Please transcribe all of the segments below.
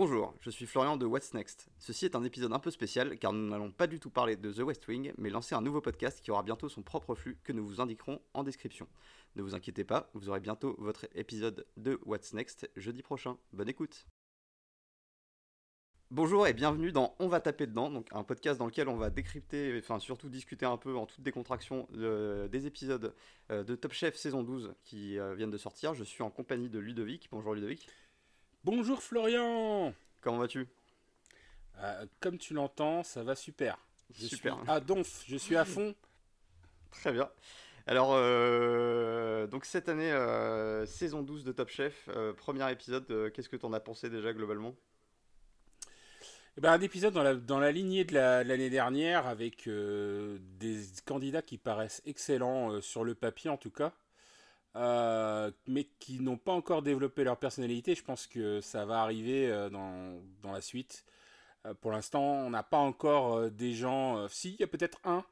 Bonjour, je suis Florian de What's Next. Ceci est un épisode un peu spécial car nous n'allons pas du tout parler de The West Wing, mais lancer un nouveau podcast qui aura bientôt son propre flux que nous vous indiquerons en description. Ne vous inquiétez pas, vous aurez bientôt votre épisode de What's Next jeudi prochain. Bonne écoute Bonjour et bienvenue dans On va taper dedans, donc un podcast dans lequel on va décrypter, enfin surtout discuter un peu en toute décontraction des épisodes euh, de Top Chef saison 12 qui euh, viennent de sortir. Je suis en compagnie de Ludovic. Bonjour Ludovic. Bonjour Florian Comment vas-tu? Euh, Comme tu l'entends, ça va super. Je super. Suis à donf, je suis à fond. Très bien. Alors, donc cette année, saison 12 de Top Chef, premier épisode, qu'est-ce que tu en as pensé déjà globalement? Eh ben, un épisode dans la, dans la lignée de l'année dernière avec euh, des candidats qui paraissent excellents euh, sur le papier en tout cas, euh, mais qui n'ont pas encore développé leur personnalité. Je pense que ça va arriver dans, dans, la suite. pour l'instant, on n'a pas encore des gens. si, il y a peut-être un,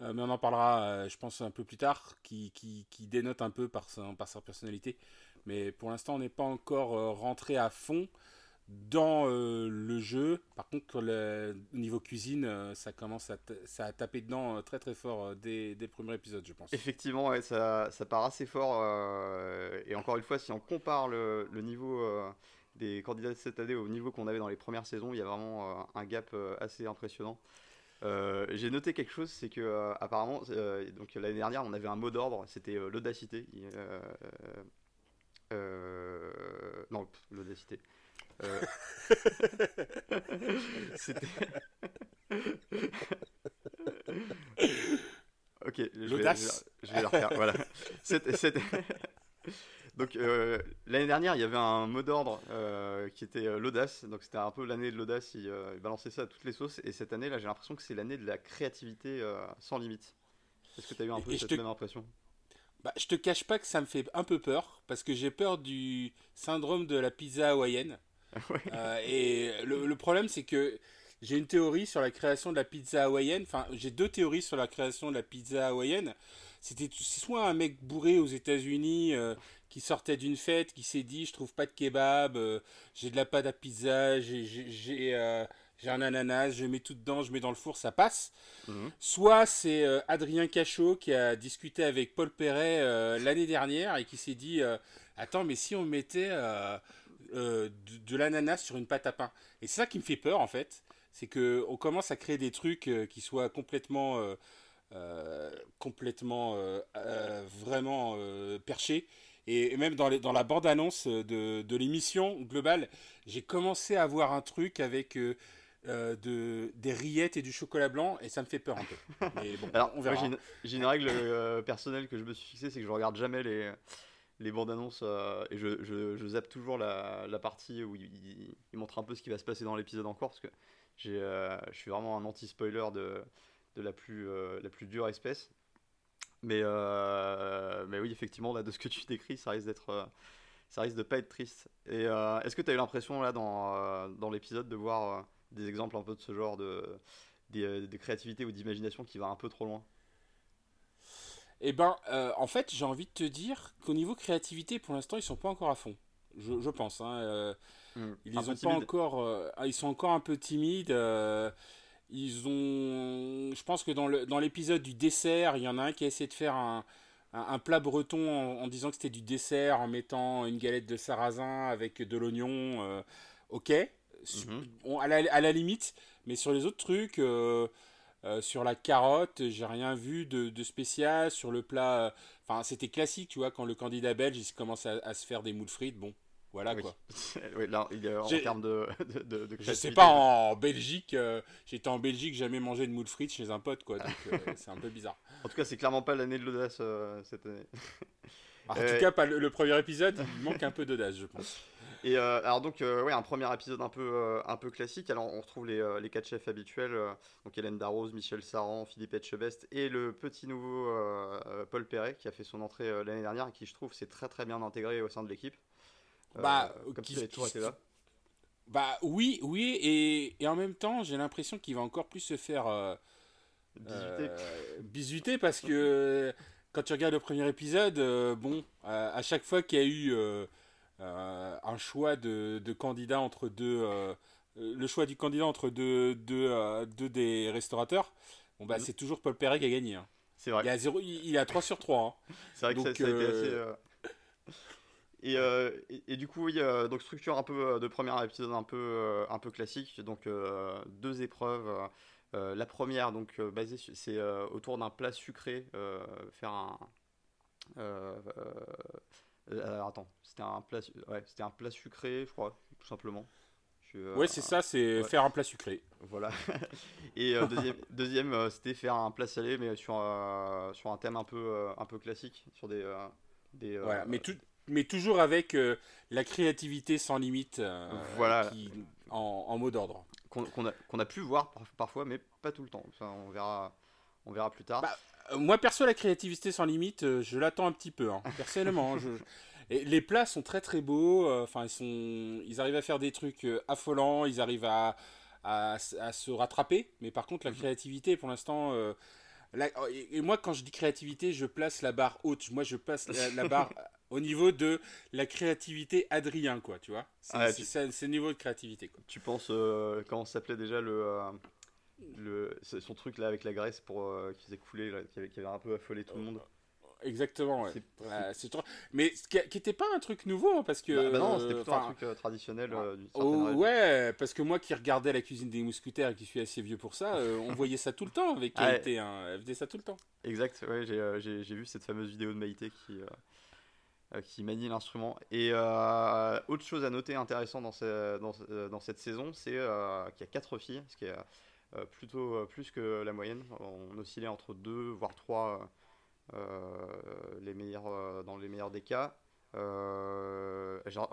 mais on en parlera, je pense, un peu plus tard, qui, qui, qui dénote un peu par, sa, par sa personnalité. Mais pour l'instant, on n'est pas encore rentré à fond dans euh, le jeu. Par contre, le, au niveau cuisine, euh, ça commence à, ça a tapé dedans euh, très très fort dès, dès, le premier je pense. Effectivement, ça, ça, part assez fort. et encore une fois, si on compare le, le niveau des candidats de cette année au niveau qu'on avait dans les premières saisons, il y a vraiment un gap assez impressionnant. J'ai noté quelque chose, c'est que apparemment, donc l'année dernière, on avait un mot d'ordre, c'était l'audacité. non, l'audacité. Euh... C'était. ok, je vais, je vais, le refaire. voilà. C'était. Donc euh, l'année dernière, il y avait un mot d'ordre euh, qui était euh, l'audace. Donc c'était un peu l'année de l'audace. Il, il, balançait ça à toutes les sauces. Et cette année, là, j'ai l'impression que c'est l'année de la créativité sans limite. Est-ce que tu as eu un peu cette même impression? Bah, je te cache pas que ça me fait un peu peur parce que j'ai peur du syndrome de la pizza hawaïenne. Euh, et le, problème, c'est que j'ai une théorie sur la création de la pizza hawaïenne. Enfin, j'ai deux théories sur la création de la pizza hawaïenne. C'était soit un mec bourré aux États-Unis euh, qui sortait d'une fête, qui s'est dit Je trouve pas de kebab, euh, j'ai de la pâte à pizza, j'ai un ananas, je mets tout dedans, je mets dans le four, ça passe. Mhm. Soit c'est Adrien Cachot qui a discuté avec Paul Perret l'année dernière et qui s'est dit Attends, mais si on mettait euh, de, l'ananas sur une pâte à pain. Et c'est ça qui me fait peur en fait, c'est que on commence à créer des trucs euh, qui soient complètement, euh, complètement, vraiment perchés. Et, même dans, les, dans la bande-annonce de, de l'émission globale, j'ai commencé à voir un truc avec de, des rillettes et du chocolat blanc, et ça me fait peur un peu. Mais bon, Alors, on verra. J'ai une, une, règle personnelle que je me suis fixée, c'est que je regarde jamais les les bandes annonces euh, et je, je, zappe toujours la, la partie où il, il, montre un peu ce qui va se passer dans l'épisode encore parce que j'ai euh, je suis vraiment un anti-spoiler de, de la, plus, euh, la plus dure espèce. Mais, mais oui, effectivement, là, de ce que tu décris, ça risque d'être. ça risque de pas être triste. Et est-ce que tu as eu l'impression, là, dans, dans l'épisode, de voir des exemples un peu de ce genre de, de, de créativité ou d'imagination qui va un peu trop loin? Eh ben, euh, en fait, j'ai envie de te dire qu'au niveau créativité, pour l'instant, ils sont pas encore à fond. Je, pense. Hein, euh, hmm. ils ont pas encore. Euh, ils sont encore un peu timides. ils ont. Je pense que dans l'épisode du dessert, il y en a un qui a essayé de faire un, un, plat breton en, disant que c'était du dessert, en mettant une galette de sarrasin avec de l'oignon. ok. Mhm. à, la, à, la, limite. Mais sur les autres trucs. Euh, sur la carotte, j'ai rien vu de, spécial. Sur le plat, euh, enfin, c'était classique, tu vois, quand le candidat belge il commence à, se faire des moules frites, bon, voilà quoi. oui, là, il en termes de, de, Je sais pas, en Belgique, euh, j'étais en Belgique, jamais mangé de moules frites chez un pote, quoi, donc c'est un peu bizarre. En tout cas, c'est clairement pas l'année de l'audace cette année. en tout cas, pas le, premier épisode, il manque un peu d'audace, je pense. Et euh, alors donc euh, ouais un premier épisode un peu euh, un peu classique. Alors on retrouve les, les quatre chefs habituels donc Hélène Darroze, Michel Saran, Philippe Etchebest et le petit nouveau Paul Perret qui a fait son entrée l'année dernière et qui je trouve s'est très très bien intégré au sein de l'équipe. Bah comme s'il avait toujours été là. Bah oui oui et, et en même temps j'ai l'impression qu'il va encore plus se faire bisuter. bisuter parce que quand tu regardes le premier épisode bon à chaque fois qu'il y a eu un choix de, de, candidat entre deux, le choix du candidat entre deux, deux, deux des restaurateurs, bon bah mm. c'est toujours Paul Perret qui a gagné. Hein. C'est vrai. Il a, 0, il a 3 sur 3. Hein. C'est vrai que ça, a été assez. Et, et, du coup, oui, donc structure un peu de premier épisode un peu, un peu classique. Donc deux épreuves. la première, donc basée, c'est autour d'un plat sucré. faire un. Attends, c'était un plat, ouais, c'était un plat sucré, je crois, tout simplement. ouais, c'est ça, c'est faire un plat sucré. Voilà. Et deuxième, deuxième c'était faire un plat salé, mais sur, sur un thème un peu, un peu classique, sur des. des voilà, mais tout, mais toujours avec euh, la créativité sans limite euh, voilà. en, mot d'ordre. Qu'on a, a, pu voir parfois, mais pas tout le temps. on, verra, on verra plus tard. Bah, euh, moi, perso, la créativité sans limite, je l'attends un petit peu, hein, personnellement. je, les plats sont très très beaux. Enfin, ils, sont, ils arrivent à faire des trucs affolants, ils arrivent à, à, se rattraper. Mais par contre, la mhm. créativité, pour l'instant. et moi, quand je dis créativité, je place la barre haute. Moi, je place la barre au niveau de la créativité Adrien, quoi, tu vois. C'est ah, le niveau de créativité, quoi. Tu penses, euh, comment s'appelait déjà le, euh, le. Son truc là avec la graisse pour, euh, qui faisait couler, qui, avait, qui, avait, un peu affolé tout le monde. Exactement, ouais. Mais qui n'était pas un truc nouveau, parce que. Bah, bah non, c'était plutôt un truc traditionnel. du oh, ouais, parce que moi qui regardais la cuisine des mousquetaires et qui suis assez vieux pour ça, on voyait ça tout le temps avec ah Maïté. Hein. Elle faisait ça tout le temps. Exact, ouais, j'ai vu cette fameuse vidéo de Maïté qui. Euh, qui manie l'instrument. Et euh, autre chose à noter intéressant dans, dans, euh, dans cette saison, c'est qu'il y a 4 filles, ce qui est plutôt plus que la moyenne. On oscillait entre 2 voire 3 les meilleurs, dans les meilleurs des cas.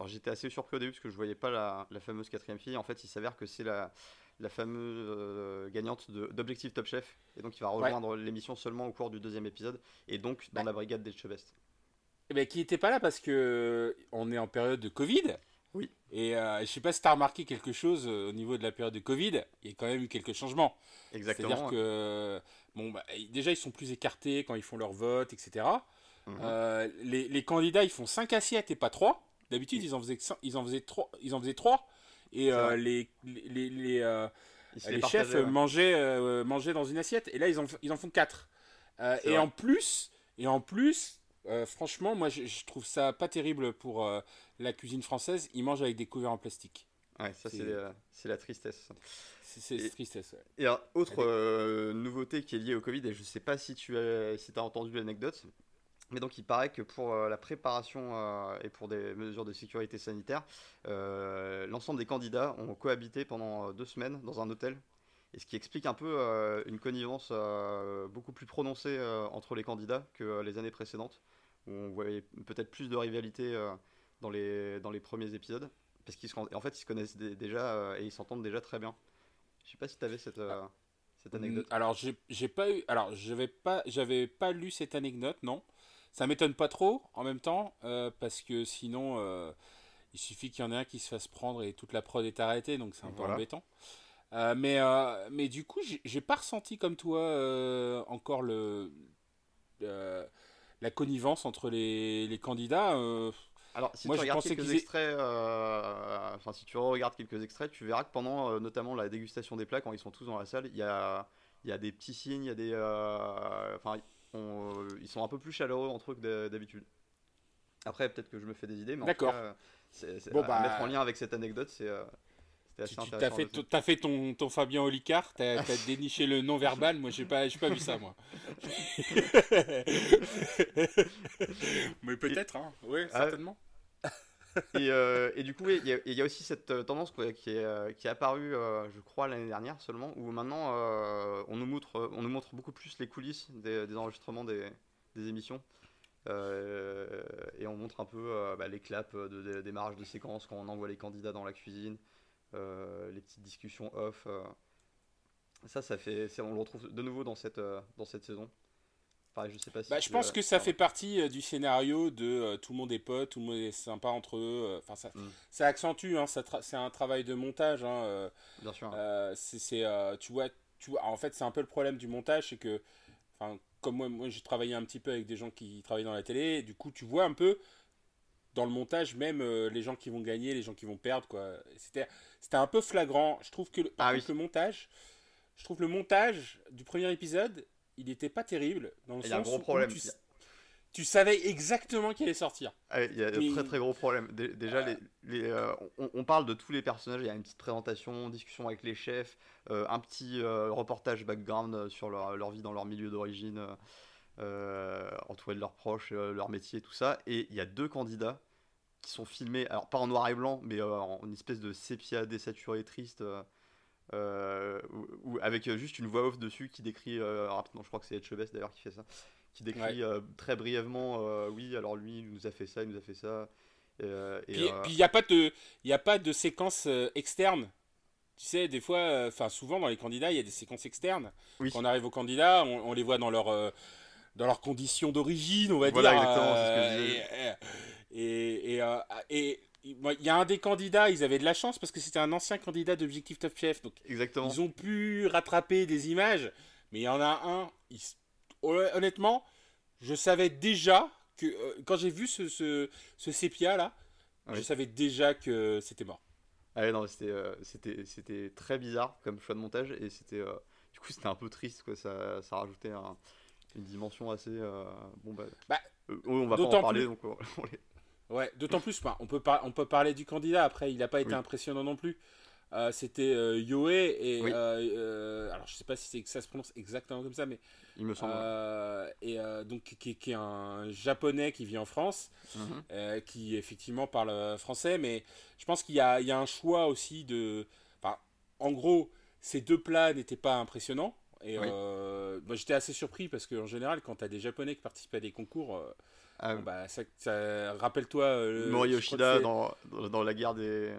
J'étais assez surpris au début parce que je voyais pas la, la fameuse quatrième fille. En fait, il s'avère que c'est la, la fameuse gagnante d'Objectif Top Chef. Et donc, il va rejoindre l'émission seulement au cours du deuxième épisode. Et donc, dans la brigade des Chevestes. Eh ben, qui n'était pas là parce que on est en période de Covid. Et euh, je sais pas si tu as remarqué quelque chose euh, au niveau de la période de Covid. Il y a quand même eu quelques changements. Exactement. C'est-à-dire que bon, bah, déjà ils sont plus écartés quand ils font leur vote, etc. Mhm. Euh, les, les, candidats ils font 5 assiettes et pas 3. D'habitude ils en faisaient ils en faisaient 3 ils en faisaient 3 et les les, les, les chefs mangeaient, mangeaient dans une assiette et là ils en, ils en font 4. et en plus et en plus euh, franchement, moi, je, trouve ça pas terrible pour euh, la cuisine française. Ils mangent avec des couverts en plastique. Ouais, ça, c'est la tristesse. C'est la tristesse, Et autre euh, nouveauté qui est liée au Covid, et je sais pas si tu as, si as entendu l'anecdote, mais donc il paraît que pour la préparation et pour des mesures de sécurité sanitaire, l'ensemble des candidats ont cohabité pendant deux semaines dans un hôtel et ce qui explique un peu une connivence beaucoup plus prononcée entre les candidats que les années précédentes où on voyait peut-être plus de rivalité euh, dans, les, dans les premiers épisodes. Parce qu'en fait, ils se connaissent déjà euh, et ils s'entendent déjà très bien. Je sais pas si tu avais cette, euh, cette anecdote. Alors, j'ai pas eu. Alors, j'avais pas, j'avais pas lu cette anecdote, non. Ça m'étonne pas trop en même temps, parce que sinon, il suffit qu'il y en ait un qui se fasse prendre et toute la prod est arrêtée, donc c'est un peu embêtant. mais, mais du coup, j'ai pas ressenti comme toi encore le, la connivence entre les, les candidats. Euh, alors, si tu regardes quelques extraits, euh, enfin, si tu regardes quelques extraits, tu verras que pendant euh, notamment la dégustation des plats, quand ils sont tous dans la salle, il y a, y a des petits signes, il y a des. Enfin, ils sont un peu plus chaleureux entre eux que d'habitude. Après, peut-être que je me fais des idées, mais en tout cas, bon, bah, mettre en lien avec cette anecdote, c'est tu as fait, as fait ton, ton Fabien Olicard, tu as, déniché le non-verbal, moi j'ai pas, pas vu ça moi. Mais peut-être, hein. oui, ah certainement. et, euh, et, du coup, il y, a aussi cette euh, tendance qui, est, euh, qui est apparue, je crois, l'année dernière seulement, où maintenant on, nous montre, on nous montre beaucoup plus les coulisses des, enregistrements des, des émissions. et on montre un peu bah, les claps de, des marges de séquence quand on envoie les candidats dans la cuisine. Euh, les petites discussions off. Euh. ça, ça fait, on le retrouve de nouveau dans cette, euh, dans cette saison. je sais pas bah, je pense que ça fait partie du scénario de tout le monde est pote, tout le monde est sympa entre eux. Enfin, ça, mm. ça accentue, hein, c'est un travail de montage. Hein, Bien sûr. c'est, tu vois, tu vois, en fait, c'est un peu le problème du montage, c'est que, enfin, comme moi, moi j'ai travaillé un petit peu avec des gens qui travaillent dans la télé, du coup, tu vois un peu dans le montage, même les gens qui vont gagner, les gens qui vont perdre, quoi. C'était, c'était un peu flagrant. Je trouve que le, ah le montage, je trouve le montage du premier épisode, il n'était pas terrible dans le il y a un gros problème. Tu, savais exactement qu'il allait sortir. Ah il y a un très très gros problème. Déjà, les, les, on, parle de tous les personnages. Il y a une petite présentation, discussion avec les chefs, un petit reportage background sur leur, leur, vie dans leur milieu d'origine euh, entourés de leurs proches, euh, leur métier, tout ça. Et il y a deux candidats qui sont filmés, alors pas en noir et blanc, mais euh, en une espèce de sépia désaturé triste. ou, avec juste une voix off dessus qui décrit rapidement, je crois que c'est Etchebest d'ailleurs qui fait ça, qui décrit très brièvement, oui, alors lui, il nous a fait ça, il nous a fait ça. et, puis il n'y a pas de, a pas de séquence externe. Tu sais, des fois, enfin souvent dans les candidats, il y a des séquences externes. Quand on arrive aux candidats, on, on les voit dans leur dans leurs conditions d'origine, on va voilà, dire. Exactement, c'est ce que je disais. Et, et, euh, et, il y a un des candidats, ils avaient de la chance parce que c'était un ancien candidat d'Objectif Top Chef. Donc Exactement. ils ont pu rattraper des images, mais il y en a un. honnêtement, je savais déjà que euh, quand j'ai vu ce, ce, ce sépia là, je savais déjà que c'était mort. Ah non, c'était euh, c'était très bizarre comme choix de montage et c'était du coup c'était un peu triste quoi. Ça ça rajoutait un une dimension assez. Euh, bon, bah. bah euh, on va pas en parler, donc Ouais, d'autant plus, bah, on, peut on peut parler du candidat après, il n'a pas été impressionnant non plus. Euh, c'était Yoe et alors je sais pas si ça se prononce exactement comme ça mais il me semble et donc qui, qui, est un japonais qui vit en France mhm. qui effectivement parle français mais je pense qu'il y, y, a un choix aussi de en gros ces deux plats n'étaient pas impressionnants et euh, j'étais assez surpris parce qu'en général, quand tu as des Japonais qui participent à des concours, euh, ah bah, ça, rappelle-toi. Euh, Mori Yoshida dans, dans, la guerre des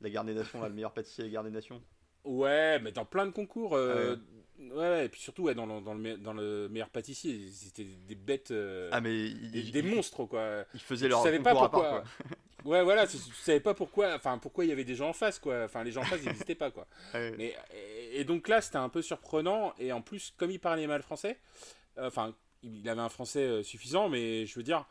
la guerre des nations, le meilleur pâtissier des guerre des nations. Ouais, mais dans plein de concours. Ah ouais. et puis surtout ouais, dans, le, dans, le, dans le meilleur pâtissier, c'était des bêtes. ah, mais des, monstres, quoi. Ils faisaient leur concours pas pourquoi. À part, quoi. Ouais, voilà, tu, savais pas pourquoi, enfin, pourquoi il y avait des gens en face, quoi. Enfin, les gens en face, ils n'existaient pas, quoi. Mais, et, donc là, c'était un peu surprenant, et en plus, comme il parlait mal français, euh, enfin, il avait un français euh, suffisant, mais je veux dire,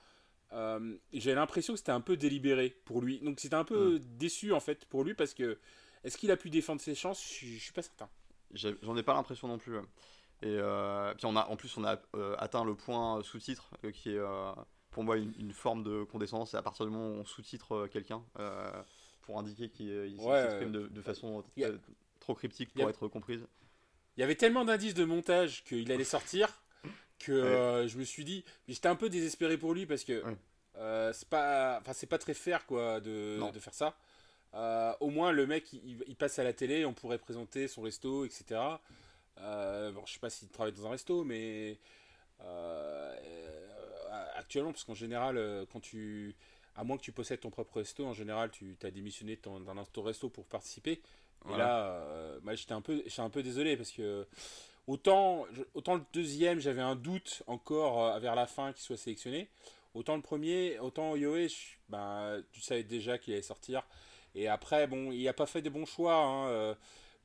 euh, j'ai l'impression que c'était un peu délibéré pour lui. Donc c'était un peu hmm. déçu, en fait, pour lui, parce que, est-ce qu'il a pu défendre ses chances? Je, je suis pas certain. J'en ai pas l'impression non plus. Et puis on a, en plus, on a atteint le point sous-titre qui est pour moi une, forme de condescendance. C'est à partir du moment où on sous-titre euh, quelqu'un euh, pour indiquer qu'il s'exprime de, façon trop cryptique pour être comprise. Il y avait tellement d'indices de montage qu'il allait sortir que euh, je me suis dit, j'étais un peu désespéré pour lui parce que c'est pas, enfin c'est pas très fair quoi de, de faire ça. au moins le mec il, passe à la télé, on pourrait présenter son resto, etc. bon, je sais pas s'il travaille dans un resto, mais actuellement, parce qu'en général, euh, quand tu. À moins que tu possèdes ton propre resto, en général, tu as démissionné d'un ton resto pour participer. Et là, euh, j'étais un, peu, un peu désolé parce que autant, autant le deuxième, j'avais un doute encore euh, vers la fin qu'il soit sélectionné. Autant le premier, autant Yoé, ben, tu savais déjà qu'il allait sortir. Et après, bon, il n'a pas fait des bons choix. Hein,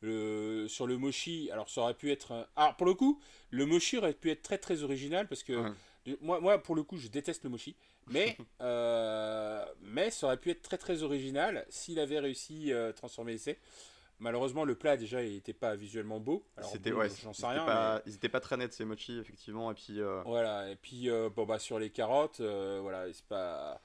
le, sur le Moshi, alors ça aurait pu être. Alors pour le coup, le Moshi aurait pu être très très original parce que moi, moi, pour le coup, je déteste le mochi. Mais, euh, mais ça aurait pu être très très original s'il avait réussi à euh, transformer l'essai. Malheureusement, le plat déjà, il n'était pas visuellement beau. C'était ouais, j'en sais rien. Pas, Ils n'étaient pas très nets ces mochi, effectivement. Et puis. Euh, voilà. Et puis, bon bah sur les carottes, voilà, c'est pas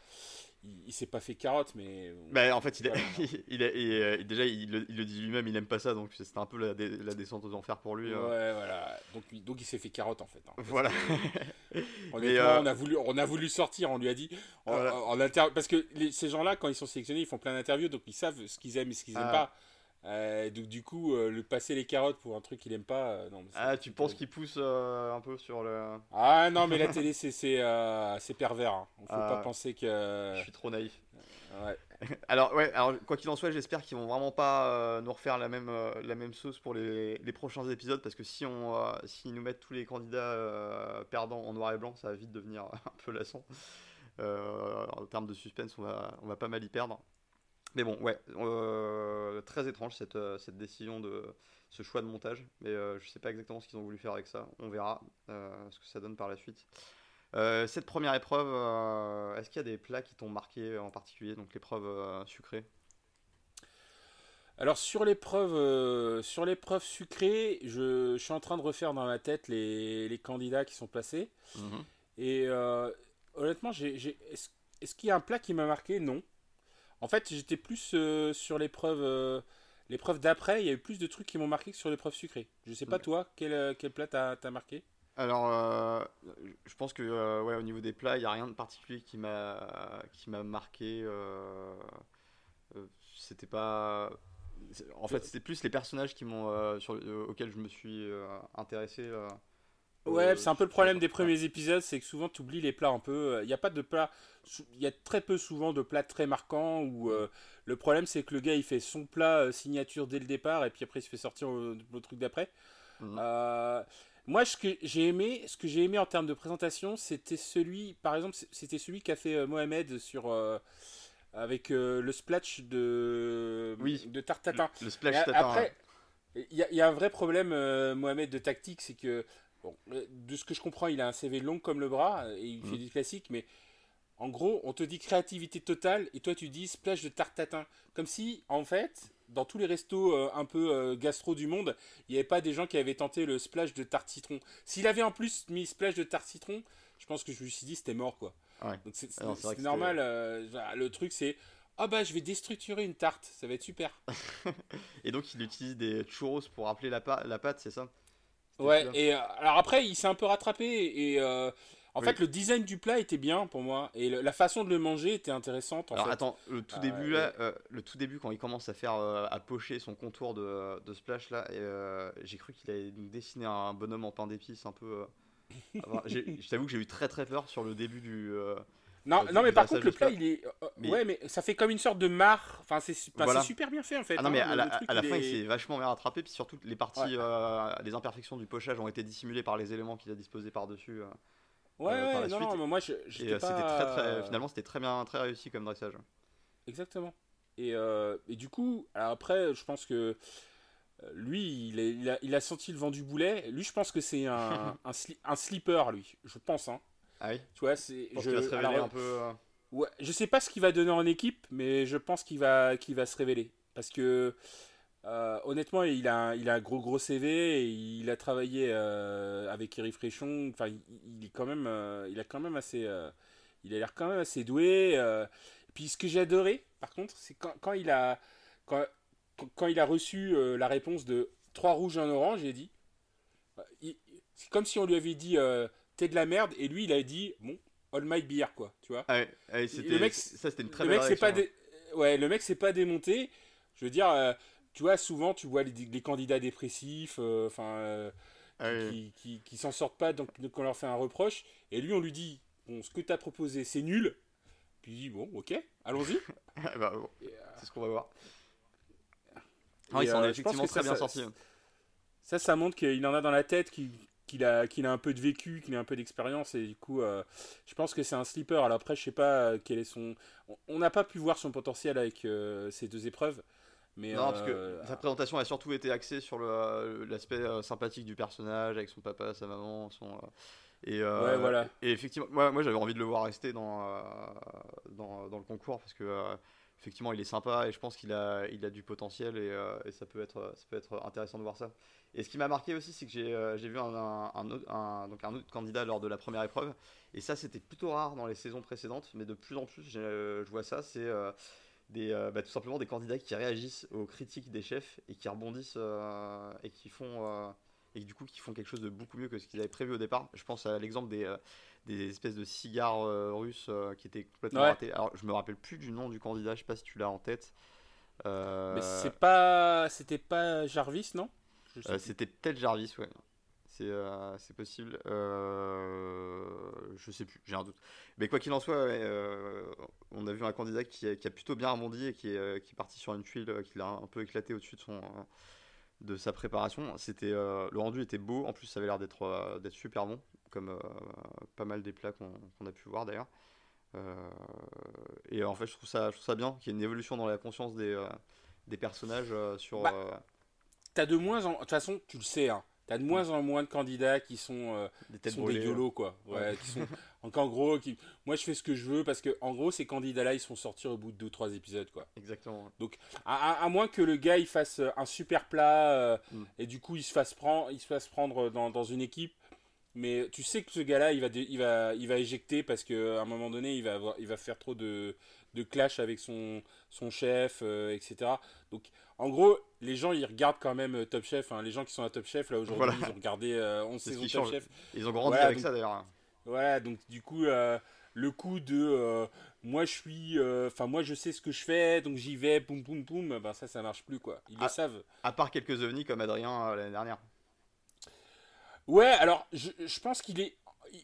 il, s'est pas fait carotte, mais. Bah, en fait, il, il, euh, déjà, il, le dit lui-même, il aime pas ça, donc c'était un peu la, la, descente aux enfers pour lui. Hein. Ouais, voilà. Donc, donc il s'est fait carotte en fait. Hein, voilà. Euh, on, a voulu, on a voulu sortir, on lui a dit. En, Parce que ces gens-là, quand ils sont sélectionnés, ils font plein d'interviews, donc ils savent ce qu'ils aiment et ce qu'ils aiment ah. pas. Euh, donc du coup, euh, le passer les carottes pour un truc qu'il aime pas, euh, non. Ah, tu penses qu'il pousse un peu sur le. Ah non, mais la télé c'est c'est pervers. Hein. Faut pas ah. penser que. Je suis trop naïf. Ouais. alors ouais, alors quoi qu'il en soit, j'espère qu'ils vont vraiment pas nous refaire la même la même sauce pour les, les prochains épisodes parce que si on s'ils nous mettent tous les candidats perdants en noir et blanc, ça va vite devenir un peu lassant. en termes de suspense, on va on va pas mal y perdre. Mais bon, ouais, euh, très étrange cette, euh, cette, décision de ce choix de montage. Mais euh, je sais pas exactement ce qu'ils ont voulu faire avec ça. On verra ce que ça donne par la suite. cette première épreuve, est-ce qu'il y a des plats qui t'ont marqué en particulier, donc l'épreuve sucrée alors sur l'épreuve euh, sur l'épreuve sucrée, je, suis en train de refaire dans la tête les, candidats qui sont passés. Mhm. Et euh, honnêtement, est-ce, qu'il y a un plat qui m'a marqué? Non. En fait, j'étais plus euh, sur l'épreuve l'épreuve d'après. Il y a eu plus de trucs qui m'ont marqué que sur l'épreuve sucrée. Je sais pas toi, quel, quel plat t'as, marqué? Alors, je pense que ouais, au niveau des plats, il n'y a rien de particulier qui m'a qui m'a marqué. c'était pas en fait, c'était plus les personnages qui m'ont, euh, sur, euh, auxquels je me suis euh, intéressé. Ouais, c'est un peu le problème des premiers épisodes, c'est que souvent tu oublies les plats un peu. Il n'y a pas de plats, il y a très peu souvent de plats très marquants où le problème c'est que le gars il fait son plat signature dès le départ et puis après il se fait sortir le, truc d'après. Mhm. moi, ce que j'ai aimé, ce que j'ai aimé en termes de présentation, c'était celui, par exemple, c'était celui qu'a fait Mohamed sur avec euh, le splash de, oui, de Tartatin. Le, splash Tartatin. Après, il y, a un vrai problème, euh, Mohamed, de tactique, c'est que, bon, euh, de ce que je comprends, il a un CV long comme le bras, et il fait mm. des classiques, mais en gros, on te dit créativité totale, et toi tu dis splash de Tartatin. Comme si, en fait, dans tous les restos un peu gastro du monde, il n'y avait pas des gens qui avaient tenté le splash de tarte citron. S'il avait en plus mis splash de tarte citron, je pense que je me suis dit c'était mort quoi. Donc c'est ah normal. Euh, le truc c'est ah bah je vais déstructurer une tarte, ça va être super. et donc il utilise des churros pour rappeler la, la pâte, c'est ça? Ouais. Et euh, alors après il s'est un peu rattrapé et euh, en fait le design du plat était bien pour moi et la façon de le manger était intéressante. alors attends, le tout début là, le tout début quand il commence à faire à pocher son contour de, de splash là, j'ai cru qu'il allait nous dessiner un bonhomme en pain d'épices un peu je t'avoue que j'ai eu très très peur sur le début du. Euh, non, euh, non mais par contre, le plat, il est. Euh, ouais, mais ça fait comme une sorte de mare. Enfin, c'est super bien fait en fait. Ah non, mais hein, à, la, à la fin, il s'est vachement bien rattrapé. Puis surtout, les parties, les imperfections du pochage ont été dissimulées par les éléments qu'il a disposés par-dessus. ouais, ouais, non, non, mais moi, je, pas... très, très, finalement, c'était très bien, très réussi comme dressage. Exactement. Et, et du coup, après, je pense que lui, il, a, il, a, senti le vent du boulet. Lui, je pense que c'est un, un, un, slipper, lui. Je pense. Hein. Ah oui Tu vois, c'est. Je, va se révéler un peu. Euh. Ouais, je sais pas ce qu'il va donner en équipe, mais je pense qu'il va, qu'il va se révéler. Parce que, euh, honnêtement, il a, il a un gros, gros CV. Et il a travaillé euh, avec Eric Fréchon. Enfin, il, est quand même, il a quand même assez. il a l'air quand même assez doué. Puis, ce que j'ai adoré, par contre, c'est quand, quand il a. Quand, quand il a reçu euh, la réponse de trois rouges et un orange, il a dit. C'est comme si on lui avait dit euh, t'es de la merde, et lui il a dit bon, all my beer, quoi, tu vois. Ah le mec, ça c'était une très le mec, pas hein. Ouais, le mec s'est pas démonté. Je veux dire, euh, tu vois, souvent tu vois les, candidats dépressifs, enfin. Ah qui, qui, s'en sortent pas, donc, on leur fait un reproche. Et lui, on lui dit Bon, ce que tu as proposé, c'est nul. Puis il dit Bon, ok, allons-y. bah, c'est ce qu'on va voir. Ah, il s'en est euh, effectivement très bien sorti. Ça, ça montre qu'il en a dans la tête, qu'il a, qu'il a un peu de vécu, qu'il a un peu d'expérience, et du coup, euh, je pense que c'est un slipper. Alors après, je sais pas euh, quel est son. On n'a pas pu voir son potentiel avec ces deux épreuves. Mais non, parce que sa présentation a surtout été axée sur l'aspect sympathique du personnage, avec son papa, sa maman, son. Et, ouais, voilà. et effectivement, moi, moi j'avais envie de le voir rester dans, dans, dans, le concours parce que effectivement, il est sympa et je pense qu'il a, il a du potentiel et, euh, ça, peut être, ça peut être intéressant de voir ça. Et ce qui m'a marqué aussi, c'est que j'ai, euh, vu un, autre, donc un autre candidat lors de la première épreuve. Et ça, c'était plutôt rare dans les saisons précédentes, mais de plus en plus, je vois ça. C'est euh, des, bah, tout simplement des candidats qui réagissent aux critiques des chefs et qui rebondissent et qui font et du coup qui font quelque chose de beaucoup mieux que ce qu'ils avaient prévu au départ. Je pense à l'exemple des, des espèces de cigares euh, russes euh, qui étaient complètement ratés. Alors, je me rappelle plus du nom du candidat, je sais pas si tu l'as en tête. Euh, Mais c'est pas, c'était pas Jarvis, non? C'était peut-être Jarvis, ouais. C'est, possible. je sais plus, j'ai un doute. Mais quoi qu'il en soit, on a vu un candidat qui a, qui a plutôt bien rebondi et qui est, qui est parti sur une tuile qui l'a un peu éclaté au-dessus de son de sa préparation. C'était le rendu était beau, en plus ça avait l'air d'être d'être super bon comme euh, pas mal des plats qu'on a pu voir d'ailleurs. Euh, et en fait, je trouve ça, je trouve ça bien qu'il y ait une évolution dans la conscience des, euh, des personnages sur. Bah, t'as de moins en. De toute façon, tu le sais, hein, as de moins en moins de candidats qui sont des, sont des yolos, quoi. Ouais, qui sont, en gros, qui, moi je fais ce que je veux parce que en gros ces candidats-là ils sont sortis au bout de 2-3 épisodes, quoi. Exactement. Donc à, moins que le gars il fasse un super plat mm. et du coup il se fasse prendre, il se fasse prendre dans, dans une équipe mais tu sais que ce gars-là, il va, il, va, il va éjecter parce qu'à un moment donné, il va, avoir, il va faire trop de, de clash avec son, son chef, euh, etc. Donc, en gros, les gens, ils regardent quand même euh, Top Chef. Hein. Les gens qui sont à Top Chef, là, aujourd'hui, ils ont regardé euh, 11 saisons Top Chef. Ils ont grandi avec ça, d'ailleurs. Voilà, donc du coup, euh, le coup de moi, je suis. Enfin, moi, je sais ce que je fais, donc j'y vais, boum, boum, boum, ben ça, ça marche plus, quoi. Ils le ah, savent. À part quelques ovnis comme Adrien l'année dernière. Ouais, alors je, je pense qu'il est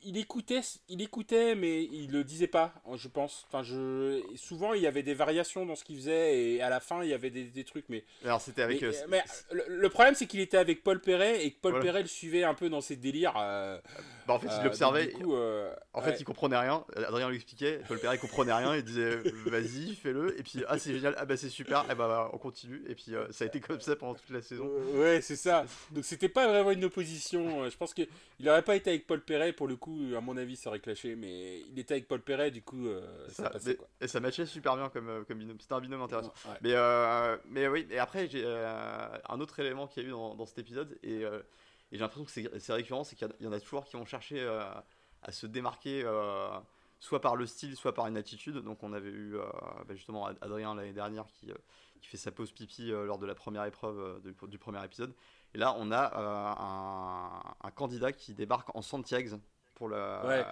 il écoutait, il écoutait, mais il le disait pas, je pense. Enfin, je, souvent il y avait des variations dans ce qu'il faisait et à la fin il y avait des, des trucs, mais. Alors c'était avec. Mais, euh, euh, le, problème c'est qu'il était avec Paul Perret et que Paul Perret le suivait un peu dans ses délires. Euh, bah, en fait, il l'observait. en fait, il comprenait rien. Adrien lui expliquait. Paul Perret comprenait rien. Il disait vas-y, fais-le. Et puis ah c'est génial, ah bah c'est super. Et bah, on continue. Et puis ça a été comme ça pendant toute la saison. ouais, c'est ça. Donc c'était pas vraiment une opposition. Je pense qu'il n'aurait pas été avec Paul Perret pour le coup. À mon avis, ça aurait clashé. Mais il était avec Paul Perret, du coup, ça, passait. quoi. Et ça matchait super bien comme, comme binôme. C'était un binôme intéressant. Mais mais oui. Et après j'ai un autre élément qu'il y a eu dans, dans cet épisode et et j'ai l'impression que c'est récurrent, c'est qu'il y, en a toujours qui vont chercher euh, à se démarquer, euh, soit par le style, soit par une attitude. Donc on avait eu euh, bah, justement Adrien l'année dernière qui, qui, fait sa pause pipi lors de la première épreuve du, premier épisode. Et là, on a un, candidat qui débarque en Santiago pour. Ouais.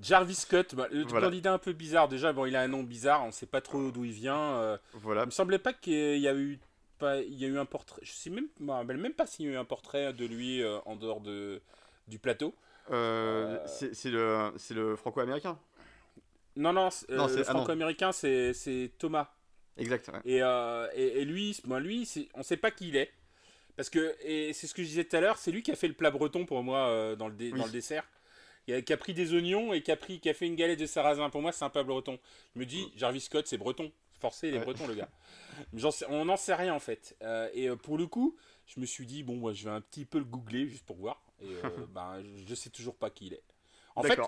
Jarvis Scott, bah, le candidat un peu bizarre. Déjà, bon, il a un nom bizarre, on ne sait pas trop d'où il vient. voilà. Il me semblait pas qu'il y a eu il y a eu un portrait, je sais même, même pas s'il y a eu un portrait de lui euh, en dehors de, du plateau. Euh, euh, c'est le, le franco-américain Non, non, le ah franco-américain, c'est Thomas. Exact. Et, et, lui, moi, lui on sait pas qui il est. Parce que, et c'est ce que je disais tout à l'heure, c'est lui qui a fait le plat breton pour moi dans, le dans le dessert. Qui a, qui a, pris des oignons et qui a, pris, qui a fait une galette de sarrasin. Pour moi, c'est un plat breton. Je me dis, Jarvis Scott, c'est breton. Forcé, il est breton, le gars. on n'en sait rien en fait. Euh, et euh, pour le coup, je me suis dit, bon, moi, je vais un petit peu le googler juste pour voir. Et euh, ben, je sais toujours pas qui il est. En fait,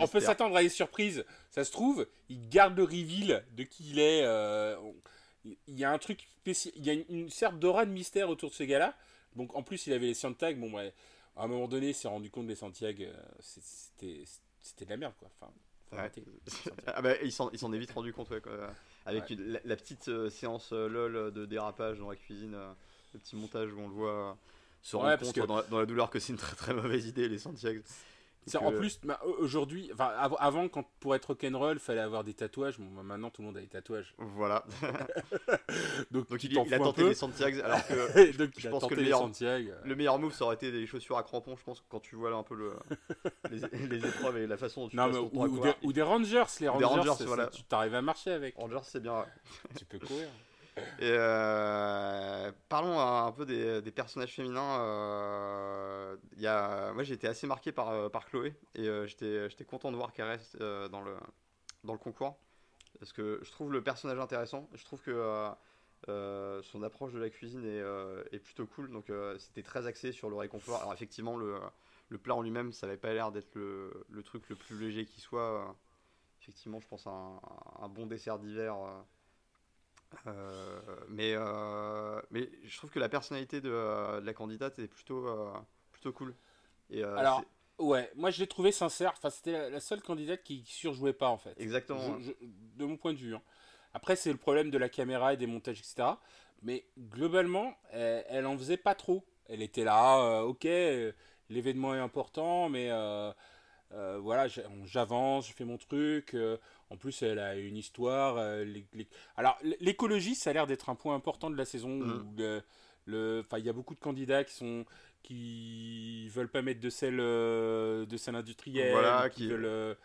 on peut, s'attendre à des surprises. Ça se trouve, il garde le reveal de qui il est. il y a un truc spécial. Il y a une, sorte d'aura de mystère autour de ce gars-là. Donc en plus, il avait les Santiago. Bon, ouais, à un moment donné, il s'est rendu compte les Santiago, c'était de la merde, quoi. Enfin, ah bah, il s'en est vite rendu compte, avec la, petite euh, séance euh, lol de dérapage dans la cuisine, euh, le petit montage où on le voit se rendre compte dans, dans, la douleur que c'est une très très mauvaise idée les Santiago. En plus, bah, aujourd'hui, avant, quand pour être rock'n'roll, fallait avoir des tatouages. Bon, bah, maintenant, tout le monde a des tatouages. Voilà. donc, il, a tenté les Santiago. Alors que je pense que le meilleur, le meilleur move, ça aurait été des chaussures à crampons. Je pense quand tu vois là un peu le, les, épreuves et la façon dont tu non, mais, ou, des, ou, des, Rangers. Les Rangers, voilà. tu t'arrives à marcher avec. Rangers, c'est bien. tu peux courir. Euh, parlons un peu des, personnages féminins. Euh, y a, moi, j'ai été assez marqué par, euh, par Chloé et euh, j'étais content de voir qu'elle reste dans, le, dans le concours. Parce que je trouve le personnage intéressant. Je trouve que son approche de la cuisine est, est plutôt cool. Donc, c'était très axé sur le réconfort. Alors, effectivement, le, le plat en lui-même, ça n'avait pas l'air d'être le, le, truc le plus léger qui soit. effectivement, je pense à un, bon dessert d'hiver euh, mais, euh, mais je trouve que la personnalité de, euh, la candidate est plutôt, plutôt cool. Et, Alors, ouais, moi je l'ai trouvé sincère. Enfin, c'était la, seule candidate qui surjouait pas en fait. Exactement. de mon point de vue. Hein. Après, c'est le problème de la caméra et des montages, etc. Mais globalement, elle, en faisait pas trop. Elle était là, ok, l'événement est important, mais voilà, j'avance, je fais mon truc. En plus, elle a une histoire. Euh, Alors, l'écologie, ça a l'air d'être un point important de la saison. Mm. le, il y a beaucoup de candidats qui sont qui veulent pas mettre de sel euh, de sel industriel, voilà, qui, veulent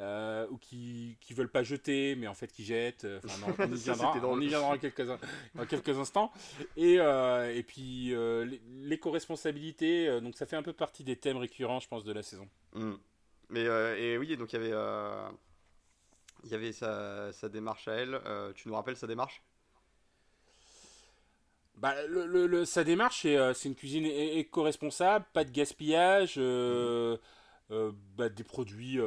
euh, ou qui qui veulent pas jeter, mais en fait qui jettent. on, y viendra, on y viendra quelques, dans quelques instants. Et, et puis l'éco-responsabilité, donc ça fait un peu partie des thèmes récurrents, je pense, de la saison. Mm. Mais et oui, donc il y avait il y avait sa, démarche à elle. Euh, tu nous rappelles sa démarche? Bah, le, sa démarche, c'est une cuisine éco-responsable, pas de gaspillage, bah, des produits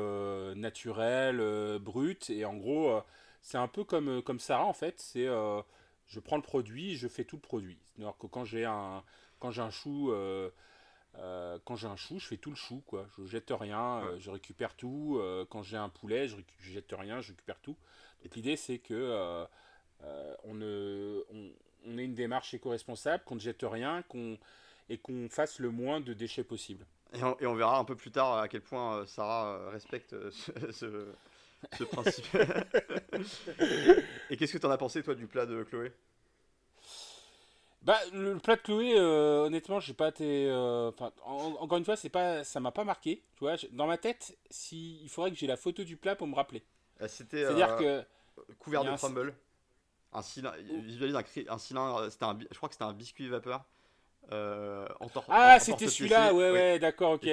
naturels, bruts, et en gros, c'est un peu comme, comme Sarah en fait, c'est je prends le produit, je fais tout le produit. Alors que quand j'ai un, quand j'ai un chou, euh, euh, quand j'ai un chou, je fais tout le chou, quoi. Je jette rien, euh, je récupère tout. quand j'ai un poulet, je, je, jette rien, je récupère tout. Et l'idée, c'est que on, ne, on, ait une démarche éco-responsable, qu'on ne jette rien, qu'on et qu'on fasse le moins de déchets possible. Et on, et on, verra un peu plus tard à quel point Sarah respecte ce, ce principe. et qu'est-ce que tu en as pensé, toi, du plat de Chloé? Bah, le plat de Chloé, euh, honnêtement, j'ai pas été. Euh, encore une fois, c'est pas, ça m'a pas marqué. Tu vois, dans ma tête, si, il faudrait que j'ai la photo du plat pour me rappeler. Ah, c'était. C'est-à-dire euh, que. Couvert de crumble. Un cylindre. Visualise un, cylindre. C'était un, je crois que c'était un biscuit vapeur. Euh, ah, c'était celui-là, ouais, ouais, d'accord, ok.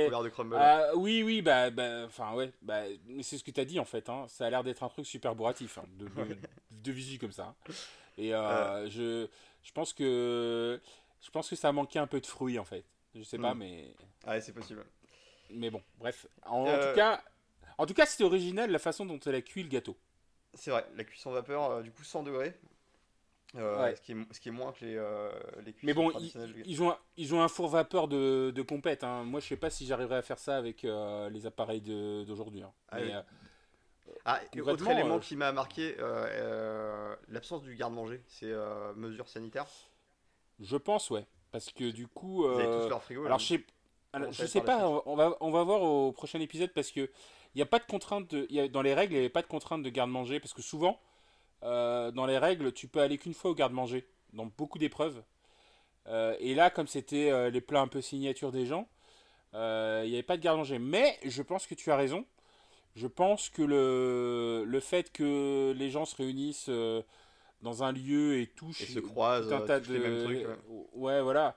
Ah, oui, oui, bah, bah, enfin, ouais, bah, c'est ce que tu as dit en fait. Hein. Ça a l'air d'être un truc super bourratif, hein, de, de, visu comme ça. Hein. Et euh, euh. je, je pense que, je pense que ça a manqué un peu de fruits en fait. Je sais pas, hmm. mais. Ah, ouais, c'est possible. Mais bon, bref. En, tout cas, en tout cas, c'était original la façon dont elle a cuit le gâteau. C'est vrai, la cuisson vapeur, du coup 100 degrés. Euh, ce, qui est, ce, qui est, moins que les, euh, les Mais bon, ils, ont, ils ont un four vapeur de, de compète. Hein. Moi, je sais pas si j'arriverai à faire ça avec euh, les appareils d'aujourd'hui. Hein. Ah, ah autre élément qui m'a marqué, l'absence du garde-manger, c'est mesures sanitaires Je pense, ouais. Parce que du coup. Vous avez tous leur frigo, alors, je sais, je sais pas, on va, on va voir au prochain épisode parce que il n'y a pas de contrainte de, y a, dans les règles, il n'y avait pas de contrainte de garde-manger parce que souvent, euh, dans les règles, tu peux aller qu'une fois au garde-manger, dans beaucoup d'épreuves. Euh, et là, comme c'était euh, les plats un peu signature des gens, il n'y avait pas de garde-manger. Mais je pense que tu as raison. Je pense que le, le fait que les gens se réunissent dans un lieu et touchent. Et se croisent, un tas de... les mêmes trucs. Ouais. voilà.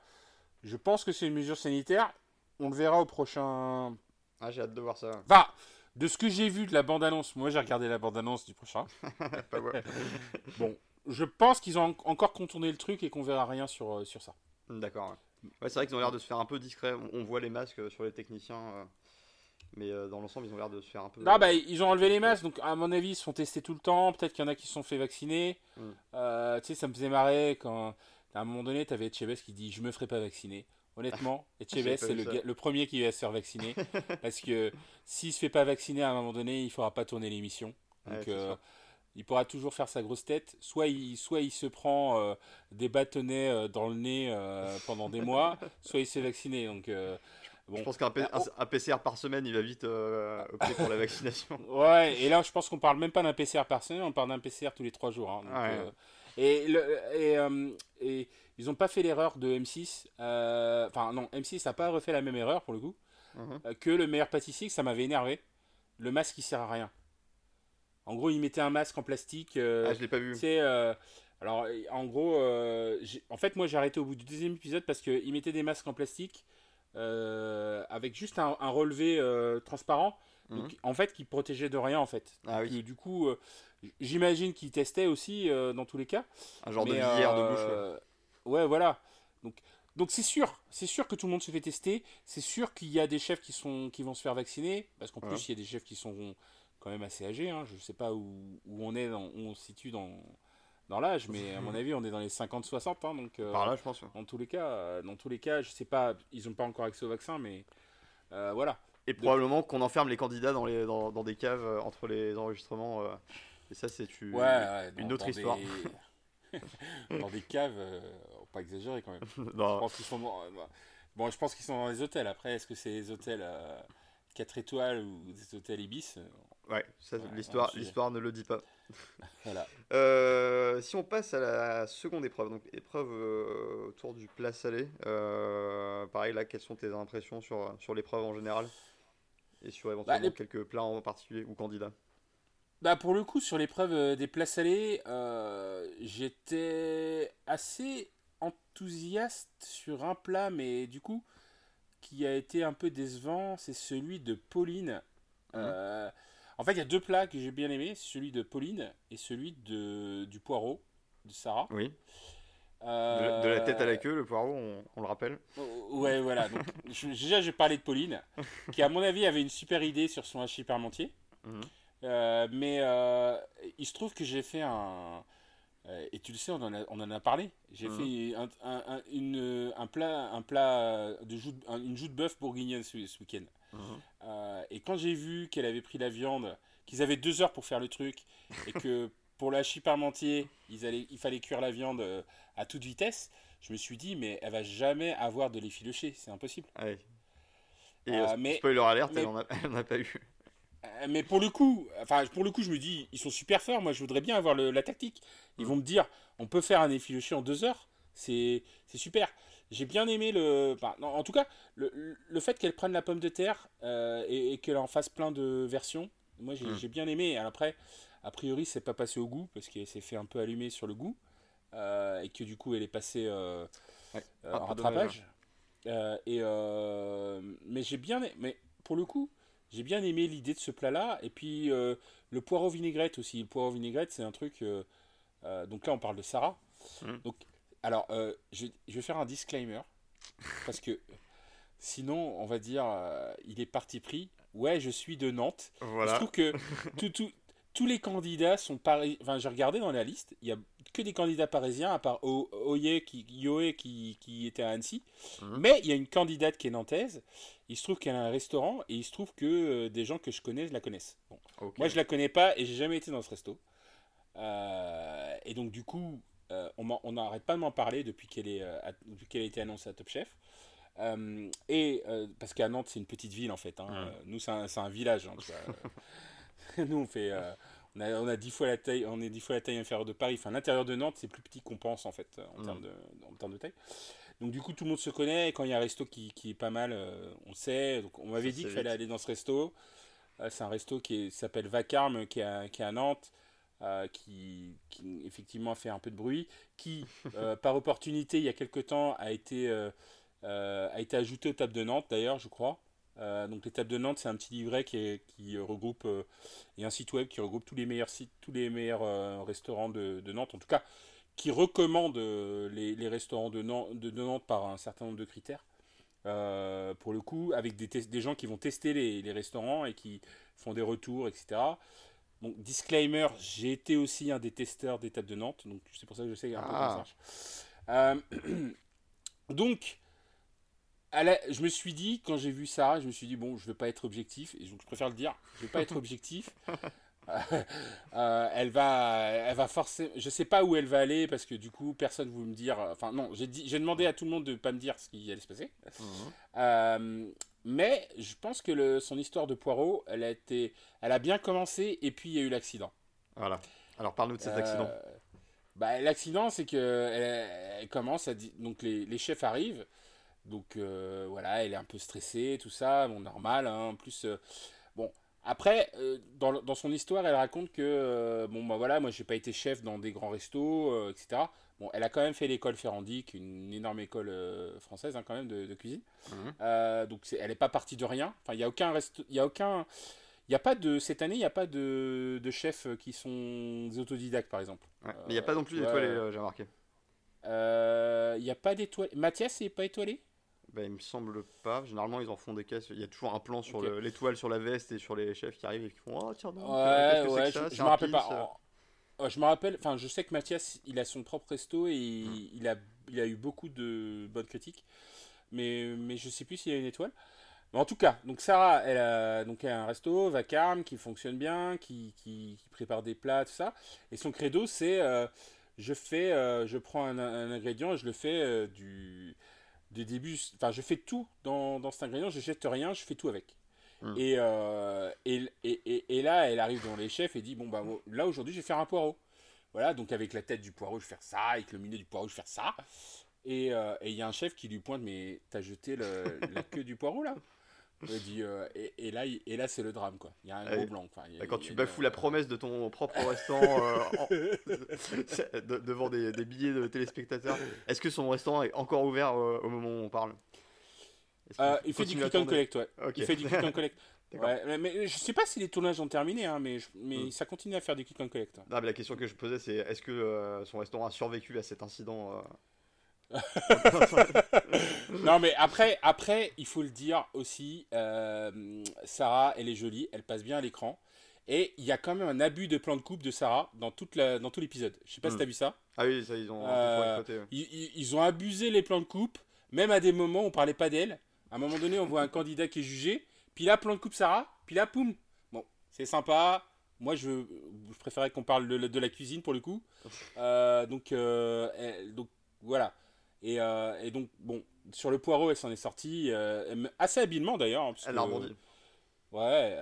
Je pense que c'est une mesure sanitaire. On le verra au prochain. Ah, j'ai hâte de voir ça. Va de ce que j'ai vu de la bande-annonce, moi j'ai regardé la bande-annonce du prochain. bon, je pense qu'ils ont encore contourné le truc et qu'on verra rien sur, euh, sur ça. D'accord. Ouais, c'est vrai qu'ils ont l'air de se faire un peu discret. On voit les masques euh, sur les techniciens. Euh, mais dans l'ensemble, ils ont l'air de se faire un peu. Ah bah, ils ont enlevé les masques, donc à mon avis, ils se font tester tout le temps. Peut-être qu'il y en a qui se sont fait vacciner. Hmm. tu sais, ça me faisait marrer quand à un moment donné, tu avais Echeves qui dit Je me ferai pas vacciner. Honnêtement, Echeves, c'est le, premier qui va se faire vacciner. parce que s'il se fait pas vacciner à un moment donné, il faudra pas tourner l'émission. Donc, euh, il pourra toujours faire sa grosse tête. Soit il, soit il se prend euh, des bâtonnets euh, dans le nez pendant des mois, soit il se fait vacciner. Donc, Bon. Je pense qu'un PCR par semaine, il va vite opter pour la vaccination. Ouais, et là, je pense qu'on parle même pas d'un PCR par semaine, on parle d'un PCR tous les trois jours. Hein. et, le, et, et, ils n'ont pas fait l'erreur de M6. Euh, enfin, non, M6 n'a pas refait la même erreur pour le coup. Mhm. Euh, que le meilleur pâtissier, ça m'avait énervé. Le masque, il sert à rien. En gros, il mettait un masque en plastique. Euh, ah, je l'ai pas vu. C'est. alors, en gros, en fait, moi, j'ai arrêté au bout du deuxième épisode parce qu'il mettait des masques en plastique avec juste un, relevé transparent. Mhm. en fait, qui protégeait de rien, en fait. Ah, oui. du coup, j'imagine qu'il testait aussi dans tous les cas. Un genre de visière de bouche. Ouais, voilà. Donc, donc c'est sûr, c'est sûr que tout le monde se fait tester. C'est sûr qu'il y a des chefs qui sont, qui vont se faire vacciner, parce qu'en plus il y a des chefs qui sont quand même assez âgés. Hein. Je sais pas où, où on est, où on se situe dans, dans l'âge, mais à mon avis on est dans les 50-60. Hein, donc euh, par là, je pense. Dans tous les cas, euh, dans tous les cas, je sais pas, ils n'ont pas encore accès au vaccin, mais euh, voilà. Et probablement qu'on enferme les candidats dans, les, dans, dans des caves entre les enregistrements. et ça, c'est une, une autre histoire. dans des caves, euh, pas exagérer quand même. Je pense qu'ils sont dans, euh, bon, je pense qu'ils sont dans les hôtels. Après, est-ce que c'est des hôtels 4 euh, étoiles ou des hôtels Ibis Ouais, l'histoire, l'histoire ne le dit pas. voilà. si on passe à la seconde épreuve, donc épreuve autour du plat salé, pareil là, quelles sont tes impressions sur, sur l'épreuve en général et sur éventuellement bah, quelques plats en particulier ou candidats? Bah pour le coup, sur l'épreuve euh, des plats salés, euh, j'étais assez enthousiaste sur un plat, mais du coup, qui a été un peu décevant, c'est celui de Pauline. Mmh. Euh, en fait, il y a deux plats que j'ai bien aimés, celui de Pauline et celui de, du poireau de Sarah. Oui. De, la tête à la queue, le poireau, on, le rappelle. Ouais, voilà. Donc, déjà, je parlais de Pauline, qui, à mon avis, avait une super idée sur son hachis parmentier. Mhm. mais il se trouve que j'ai fait un, euh, et tu le sais, on en a, on en a parlé. J'ai mhm. fait un, un, une, un, plat, un plat de joue, une joue de bœuf bourguignonne ce, week-end. Euh, et quand j'ai vu qu'elle avait pris la viande, qu'ils avaient deux heures pour faire le truc, et que pour la parmentier, ils allaient, il fallait cuire la viande euh, à toute vitesse, je me suis dit, mais elle va jamais avoir de l'effiloché, c'est impossible. Ah et mais, spoiler alerte, elle n'en a, pas eu. Euh, mais pour le coup, enfin pour le coup, je me dis, ils sont super forts. Moi, je voudrais bien avoir la tactique. Ils vont me dire, on peut faire un effiloché en deux heures. C'est super. J'ai bien aimé le. en tout cas, le, le fait qu'elle prenne la pomme de terre euh, et, qu'elle en fasse plein de versions. Moi, j'ai hmm. bien aimé. après, a priori, c'est pas passé au goût parce qu'elle s'est fait un peu allumer sur le goût euh, et que du coup, elle est passée en rattrapage. et mais j'ai bien. Mais pour le coup j'ai bien aimé l'idée de ce plat-là. Et puis euh, le poireau vinaigrette aussi. Le poireau vinaigrette, c'est un truc. Euh, euh, donc là, on parle de Sarah. Mmh. Donc, alors, je, vais faire un disclaimer. Parce que sinon, on va dire, il est parti pris. Ouais, je suis de Nantes. Je trouve que tout, tous les candidats sont pareils. Enfin, j'ai regardé dans la liste, il y a que des candidats parisiens, à part Oye qui, Yoé qui, qui, était à Annecy. Mhm. Mais il y a une candidate qui est nantaise. Il se trouve qu'elle a un restaurant et il se trouve que euh, des gens que je connais la connaissent. Moi, je la connais pas et j'ai jamais été dans ce resto. Euh, et donc, du coup, euh, on n'arrête pas de m'en parler depuis qu'elle qu'elle a été annoncée à Top Chef. et parce qu'à Nantes, c'est une petite ville en fait. Hein. Mhm. Nous, c'est un, un, village. Hein, Nous, on fait. Euh, on, a, on, a 10 fois la taille, on est 10 fois la taille inférieure de Paris. Enfin, l'intérieur de Nantes, c'est plus petit qu'on pense, en fait, en, mm. termes de, en termes de taille. Donc, du coup, tout le monde se connaît. Et quand il y a un resto qui, qui est pas mal, euh, on sait. Donc, on m'avait dit qu'il fallait aller dans ce resto. Euh, c'est un resto qui s'appelle Vacarme, qui est à, qui est à Nantes. Qui, qui, effectivement fait un peu de bruit, qui par opportunité il y a quelque temps a été, a été ajouté aux tables de Nantes d'ailleurs je crois. Euh, donc l'étape de Nantes, c'est un petit livret qui, qui regroupe euh, et un site web qui regroupe tous les meilleurs sites, tous les meilleurs euh, restaurants de, Nantes, en tout cas qui recommande les, restaurants de Nantes, de, Nantes, par un certain nombre de critères. pour le coup, avec des, des gens qui vont tester les, restaurants et qui font des retours, etc. Donc, disclaimer, j'ai été aussi un des testeurs d'étape de Nantes, donc c'est pour ça que je sais un peu comment ça marche. donc, je me suis dit, quand j'ai vu ça, je me suis dit, bon, je ne vais pas être objectif, et donc je préfère le dire, je ne vais pas être objectif. Euh, elle va, elle va forcer. Je sais pas où elle va aller parce que du coup, personne ne veut me dire. Enfin, non, j'ai dit, j'ai demandé à tout le monde de pas me dire ce qui allait se passer. Mhm. Euh, mais je pense que le, son histoire de Poirot, elle a été, elle a bien commencé et puis il y a eu l'accident. Voilà. Alors parle-nous de cet accident. Euh, bah, l'accident, c'est que elle, commence à donc les, les chefs arrivent. Donc euh, voilà, elle est un peu stressée, tout ça, bon, normal. Hein. En plus, euh, bon, après, dans, dans, son histoire, elle raconte que, bon, bah voilà, moi j'ai pas été chef dans des grands restos, etc. Bon, elle a quand même fait l'école Ferrandic, une énorme école française hein, quand même de, cuisine. Mhm. donc elle n'est pas partie de rien. Enfin, il n'y a aucun resto, il y a aucun. Il y a pas de cette année, il n'y a pas de, de, chefs qui sont des autodidactes par exemple. mais il n'y a pas non plus d'étoilés, j'ai remarqué. Il n'y a pas d'étoilés. Mathias n'est pas étoilé? Bah, il me semble pas. Généralement, ils en font des caisses. Il y a toujours un plan sur l'étoile sur la veste et sur les chefs qui arrivent et qui font Oh, tiens, non, ouais, ouais, je, je me rappelle pas. Oh, je me rappelle, enfin, je sais que Mathias, il a son propre resto et hmm. il, a, il a eu beaucoup de bonnes critiques. Mais, mais je sais plus s'il y a une étoile. Mais en tout cas, donc Sarah, elle a, donc elle a un resto, vacarme, qui fonctionne bien, qui, qui, prépare des plats, tout ça. Et son credo, c'est euh, je fais, euh, je prends un, ingrédient et je le fais euh, du des débuts. Enfin, je fais tout dans, dans cet ingrédient, je jette rien, je fais tout avec. Hmm. Euh, et, et, et, là, elle arrive dans les chefs et dit Bon, bah, là aujourd'hui, je vais faire un poireau. Voilà, donc avec la tête du poireau, je vais faire ça, avec le milieu du poireau, je vais faire ça. Et euh, il y a un chef qui lui pointe Mais t'as jeté le, la queue du poireau là? Dit, euh, et, là, et là c'est le drame, quoi. Il y a un gros blanc. quand tu bafoues la promesse de ton propre restaurant euh, devant des, billets de téléspectateurs, est-ce que son restaurant est encore ouvert au moment où on parle? Il fait du click and collect, ouais. Il fait du click and collect. Ouais, mais, je sais pas si les tournages ont terminé, hein, mais, mais hmm. ça continue à faire du click and collect. la question que je posais, c'est est-ce que son restaurant a survécu à cet incident non, mais après, après, il faut le dire aussi, euh, Sarah, elle est jolie, elle passe bien à l'écran. Et il y a quand même un abus de plan de coupe de Sarah dans, toute la, dans tout l'épisode. Je sais pas si Hmm. tu as vu ça. Ah oui, ça, ils ont. Euh, ils- ils ont abusé les plans de coupe, même à des moments où on parlait pas d'elle. À un moment donné, on voit un candidat qui est jugé, puis là, plan de coupe Sarah, puis là, poum. Bon, c'est sympa. Moi, je, je préférais qu'on parle de, de la cuisine pour le coup. Euh, donc, euh, donc, voilà. Et, euh, et donc, bon, sur le poireau, elle s'en est sortie assez habilement d'ailleurs. hein, Elle a rebondi. Ouais,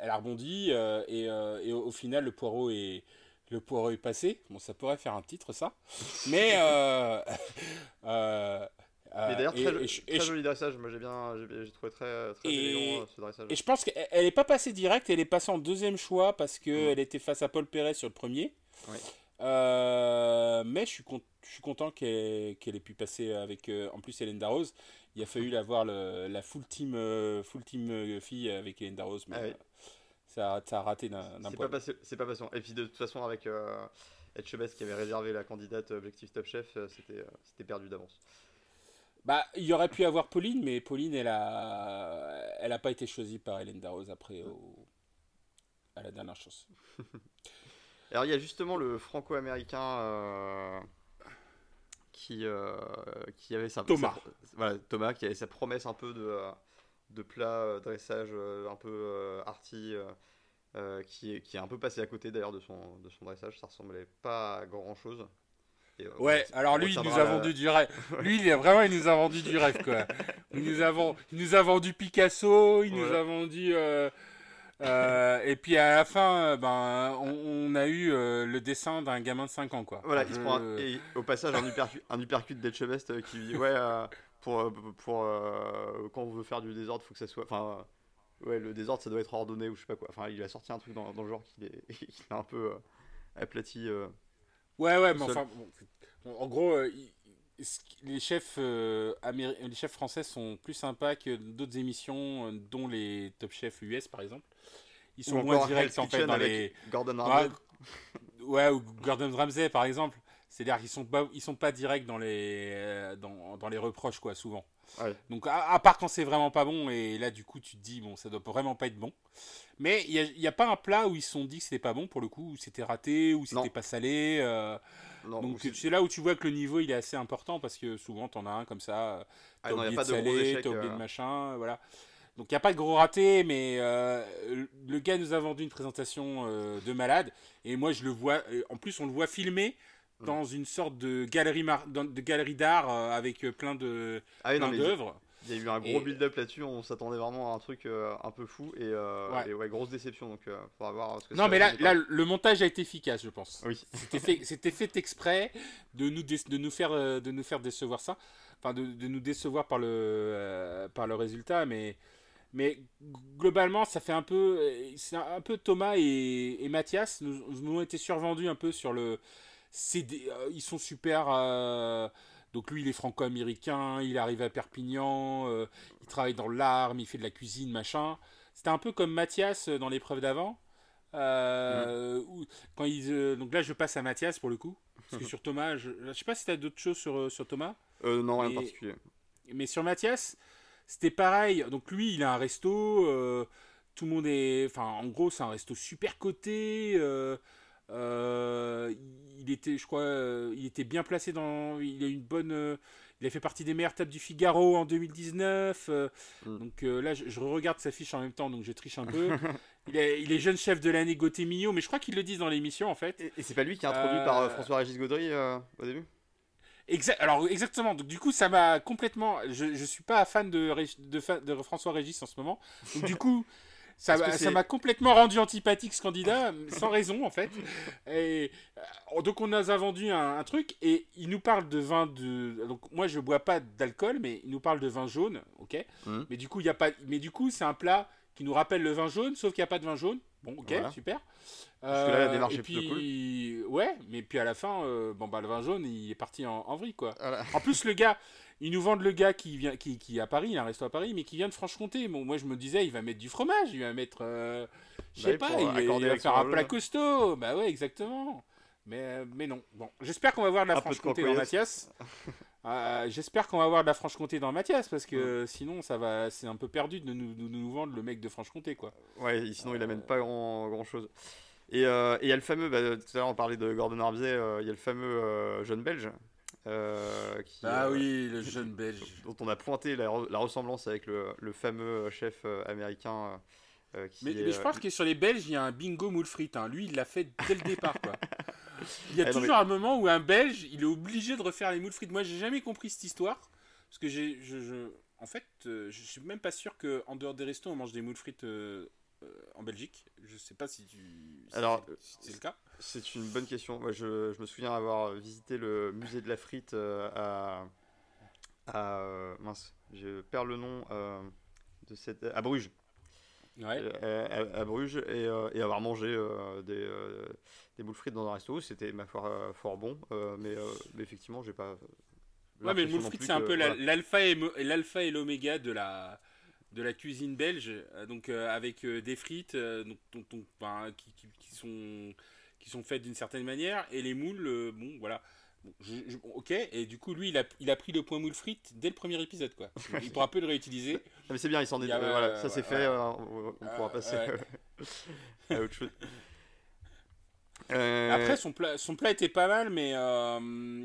elle a rebondi et, et au, au final le poireau est le poireau est passé. Bon, ça pourrait faire un titre ça, mais Mais d'ailleurs, et- très, et et je- joli dressage. Moi, j'ai bien, j'ai trouvé très, très Et- élégant euh, ce dressage. et je pense qu'elle elle est pas passée direct, elle est passée en deuxième choix parce que Mm. elle était face à Paul Perret sur le premier. Euh, mais je suis, con- je suis content qu'elle qu'elle ait pu passer avec euh, en plus Hélène Darroze. Il a fallu la voir le- la full team, euh, full team euh, fille avec Hélène Darroze, mais Ah oui. euh, ça, a, ça a raté d'un d'un C'est pas, passé- c'est pas patient. Et puis de toute façon, avec euh, Etchebest qui avait réservé la candidate Objectif Top Chef, euh, c'était euh, c'était perdu d'avance. Bah, il y aurait pu avoir Pauline, mais Pauline, elle a, elle a pas été choisie par Hélène Darroze après au- à la dernière chance. Alors il y a justement le franco-américain euh, qui, euh, qui avait sa, Thomas. sa- voilà, Thomas qui avait sa promesse un peu de, euh, de plat dressage un peu euh, arty qui, est, qui est un peu passé à côté d'ailleurs de son, de son dressage, ça ressemblait pas à grand chose. Et, euh, Ouais, on- alors on lui, il nous a la- vendu du rêve. Lui, il vraiment, il nous a vendu du rêve, quoi. Il nous a, ven- il nous a vendu Picasso, il nous a vendu. euh, euh, et puis à la fin, ben, on, on a eu euh, le dessin d'un gamin de 5 ans, quoi. Voilà, il se prend un- et au passage un uppercut, un uppercut d'Etchebest euh, qui dit ouais euh, pour, pour euh, quand on veut faire du désordre faut que ça soit enfin euh, ouais le désordre ça doit être ordonné ou je sais pas quoi enfin il a sorti un truc dans, dans le genre qui est, un peu euh, aplati euh. Ouais, ouais, mais seul. enfin, bon, en gros, euh, les chefs, euh, les chefs français sont plus sympas que d'autres émissions, euh, dont les Top Chefs US par exemple. Ils ou sont moins directs en fait dans les. Gordon Ouais, Ramsay ouais, ou Gordon Ramsay par exemple. C'est-à-dire qu'ils sont pas, ils sont pas directs dans les, euh, dans, dans les reproches quoi, souvent. Ouais. Donc à, à part quand c'est vraiment pas bon et là du coup tu te dis bon ça doit vraiment pas être bon. Mais il y a, pas un plat où ils se sont dit que c'était pas bon pour le coup, où c'était raté, où Non. c'était pas salé. euh, non, donc c'est- là où tu vois que le niveau il est assez important parce que souvent t'en as un comme ça, euh, ah t'as non, y a oublié pas de échecs t'as oublié euh, de machin, voilà. Donc il n'y a pas de gros raté, mais euh, le gars nous a vendu une présentation de malade et moi je le vois, en plus on le voit filmer. Dans une sorte de galerie mar- dans- de galerie d'art euh, avec euh, plein de ah oui, plein d'œuvres. il y a eu un gros Et- build-up là-dessus on s'attendait vraiment à un truc euh, un peu fou et, euh, Ouais. et ouais grosse déception donc euh, faudra voir ce que Non mais là, le montage a été efficace je pense. oui C'était fait, c'était fait exprès de nous, dé- de nous faire, de nous faire décevoir ça, enfin de, de nous décevoir par le, par le résultat, mais, mais globalement ça fait un peu, c'est un, peu Thomas et, et Mathias nous, nous ont été survendus un peu sur le, des- euh, ils sont super. euh, donc lui, il est franco-américain, il arrive à Perpignan, euh, il travaille dans l'arme, il fait de la cuisine, machin. C'était un peu comme Mathias dans l'épreuve d'avant. Où- quand ils, euh, donc là, je passe à Mathias pour le coup. Parce que sur Thomas, je, je sais pas si tu as d'autres choses sur, sur Thomas. Euh, non rien de particulier Mais sur Mathias, c'était pareil. Donc lui, il a un resto. tout le monde est. Enfin, en gros, c'est un resto super coté. Euh, il était, je crois, euh, il était bien placé dans. Il a une bonne. euh, il a fait partie des meilleures tables du Figaro en 2019. euh, Mm. Donc là, je, je regarde sa fiche en même temps, donc je triche un peu. il, est, il est jeune chef de l'année Millot, mais je crois qu'ils le disent dans l'émission en fait. et, et c'est pas lui qui est introduit par François-Régis Gaudry au début? Exact. Alors exactement. Donc du coup, ça m'a complètement. Je, je suis pas fan de, de, François Régis en ce moment. Donc du coup, ça m'a- complètement rendu antipathique ce candidat, sans raison en fait. Et euh, donc on nous a vendu un, un truc et il nous parle de vin de. Donc moi je bois pas d'alcool, mais il nous parle de vin jaune, ok? Mhm. Mais du coup il y a pas. Mais du coup c'est un plat qui nous rappelle le vin jaune, sauf qu'il n'y a pas de vin jaune. Bon, ok, Voilà. super. Parce que là, la Euh, démarche et est puis, ouais, mais puis à la fin, euh, bon bah le vin jaune, il est parti en, en vrille quoi. Voilà. En plus, le gars, ils nous vendent le gars qui vient, qui, qui est à Paris, il a un resto à Paris, mais qui vient de Franche-Comté. Bon, moi, je me disais, il va mettre du fromage, il va mettre, euh, je Bah sais oui, pas, il, va- il faire un plat costaud. Bah ouais, exactement. Mais, euh, mais non. Bon, j'espère qu'on va voir de la Franche-Comté dans. Mathias. Euh, j'espère qu'on va avoir de la Franche-Comté dans Mathias parce que sinon ça va, c'est un peu perdu de nous, nous, vendre le mec de Franche-Comté quoi. Ouais, sinon il amène pas grand, grand chose. Et il y a le fameux, bah, tout à l'heure on parlait de Gordon Ramsay, il y a le fameux jeune belge. Qui, ah oui, le jeune belge. Dont on a pointé la, ressemblance avec le, le fameux chef américain euh, mais, je pense que sur les Belges, il y a un bingo moule frites. Hein. Lui, il l'a fait dès le départ. Quoi. Il y a eh toujours un moment où un Belge, il est obligé de refaire les moules frites. Moi, j'ai jamais compris cette histoire. Parce que j'ai. Je, En fait, euh, je suis même pas sûr qu'en dehors des restos, on mange des moules frites euh, en Belgique. Je sais pas si tu. Alors, c'est le cas. C'est une bonne question. Moi, je, je, me souviens avoir visité le musée de la frite à. à mince, je perds le nom. de cette, à Bruges. Euh, à, Bruges et, euh, et, avoir mangé euh, des, des boules frites dans un resto. C'était ma foi fort bon, mais, mais, effectivement, j'ai pas. Ouais, mais le moule frites, c'est un peu l'alpha et l'alpha et l'oméga de la de la cuisine belge, donc avec des frites donc, qui, qui, qui, sont qui sont faites d'une certaine manière et les moules, bon voilà ok, et du coup, lui, il a, il a pris le point moule frites dès le premier épisode, quoi. Il pourra peu le réutiliser. Mais c'est bien, il s'en est. voilà, ça c'est fait, euh, on, pourra passer à autre chose. Euh, Après, son plat, son plat était pas mal, mais euh,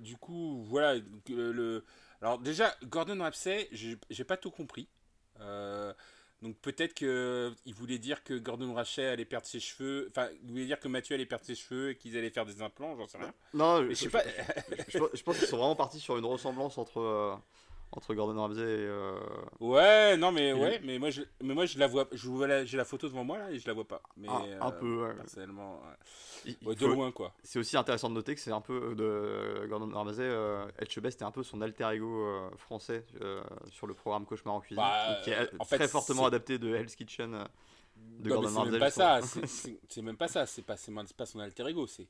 du coup, voilà. Le, Alors, déjà, Gordon Ramsay, j'ai pas tout compris. Donc peut-être qu'il voulait dire que Gordon Rachet allait perdre ses cheveux, enfin, il voulait dire que Mathieu allait perdre ses cheveux et qu'ils allaient faire des implants, j'en sais rien. Non, je, sais pas. je, pense qu'ils sont vraiment partis sur une ressemblance entre, euh, entre Gordon Ramsay et. Euh, ouais, non, mais ouais, mais moi je, mais moi je la vois, j'ai la photo devant moi là et je la vois pas. Mais un, peu, ouais. personnellement, de loin quoi. C'est aussi intéressant de noter que c'est un peu euh, de Gordon Ramsay, euh, Etchebest est un peu son alter ego euh, français sur le programme Cauchemar en cuisine, bah, qui est très fortement adapté de Hell's Kitchen. de Gordon Ramsay. C'est même pas ça, c'est même pas ça, c'est pas, pas son alter ego, c'est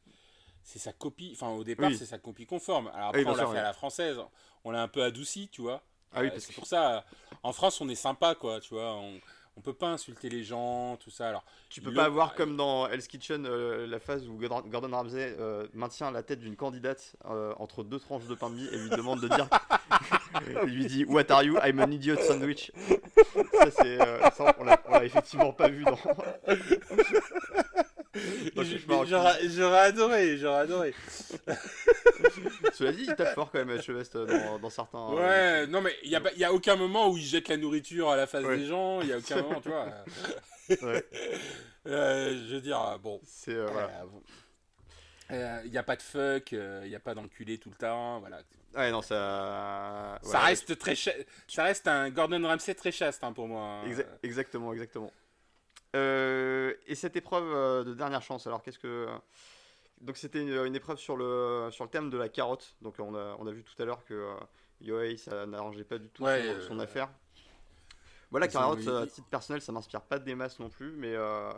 c'est sa copie, enfin au départ c'est sa copie conforme. Alors après on l'a fait à la française, on l'a un peu adouci, tu vois. Ah oui, euh, c'est pour ça, en France on est sympa quoi, tu vois. On, on peut pas insulter les gens, tout ça. Alors, tu peux pas avoir comme dans Hell's Kitchen euh, la phase où Gordon Ramsay euh, maintient la tête d'une candidate entre deux tranches de pain de mie et lui demande de dire. il lui dit What are you? I'm an idiot sandwich. ça, c'est. on l'a effectivement pas vu dans. J'aurais adoré, j'aurais adoré. Cela dit, il tape fort quand même, Cheveste, dans, dans certains. Ouais, non, mais il n'y a, y a aucun moment où il jette la nourriture à la face des gens, il n'y a aucun moment, tu vois. ouais. Euh, je veux dire, bon. C'est. Euh, voilà. Euh, il n'y a pas de fuck, il n'y a pas d'enculé tout le temps, voilà. Ouais, non, ça. Ça reste très Ça reste un Gordon Ramsay très chaste hein, pour moi. Hein. exactement, exactement. Euh, et cette épreuve euh, de dernière chance, alors qu'est-ce que. Donc c'était une, épreuve sur le, sur le thème de la carotte. Donc on a, on a vu tout à l'heure que euh, Yohei, ça n'arrangeait pas du tout son, affaire. Voilà, carotte, à titre personnel, ça m'inspire pas des masses non plus, mais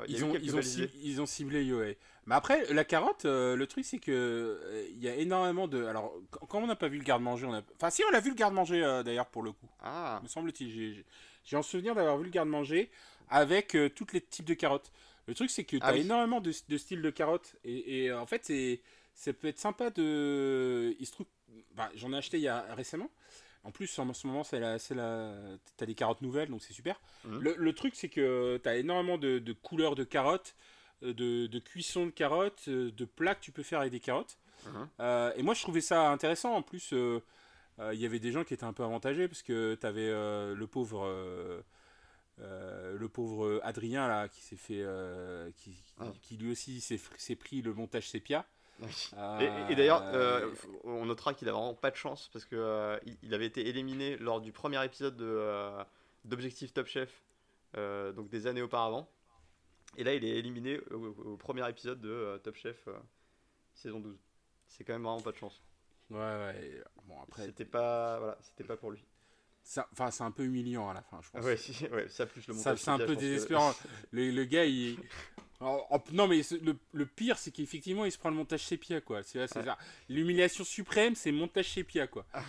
ils, ont, ils, ont ciblé, ils, ont ciblé Yohei. Mais après, la carotte, le truc c'est que il y a énormément de. Alors, quand on n'a pas vu le garde-manger, on a. Enfin, si, on a vu le garde-manger d'ailleurs pour le coup. Ah. Me semble-t-il. J'ai en souvenir d'avoir vu le garde-manger avec euh, tous les types de carottes. Le truc, c'est que tu as ah énormément de, de, styles de carottes. Et, euh, en fait, c'est, ça peut être sympa de. Il se trouve. Bah, j'en ai acheté il y a récemment. En plus, en ce moment, c'est la, c'est la... tu as des carottes nouvelles, donc c'est super. Mmh. Le, truc, c'est que tu as énormément de, de, couleurs de carottes, euh, de, de cuisson de carottes, de plats que tu peux faire avec des carottes. Mmh. et moi, je trouvais ça intéressant. En plus, il y avait des gens qui étaient un peu avantagés parce que tu avais le pauvre euh, le pauvre Adrien là qui s'est fait euh, ah. qui, lui aussi s'est pris le montage sépia. Et, d'ailleurs euh, on notera qu'il a vraiment pas de chance parce que il, avait été éliminé lors du premier épisode d'Objectif Top Chef donc des années auparavant. Et là il est éliminé au, premier épisode de Top Chef saison 12 c'est quand même vraiment pas de chance. Ouais ouais bon après c'était pas voilà c'était pas pour lui Enfin, c'est un peu humiliant à la fin, je pense. Ouais, ouais ça plus le montage. C'est un peu désespérant. le, le, gars, il. non, mais le, le pire, c'est qu'effectivement, il se prend le montage sépia, quoi. C'est L'humiliation suprême, c'est montage sépia, quoi. Ah,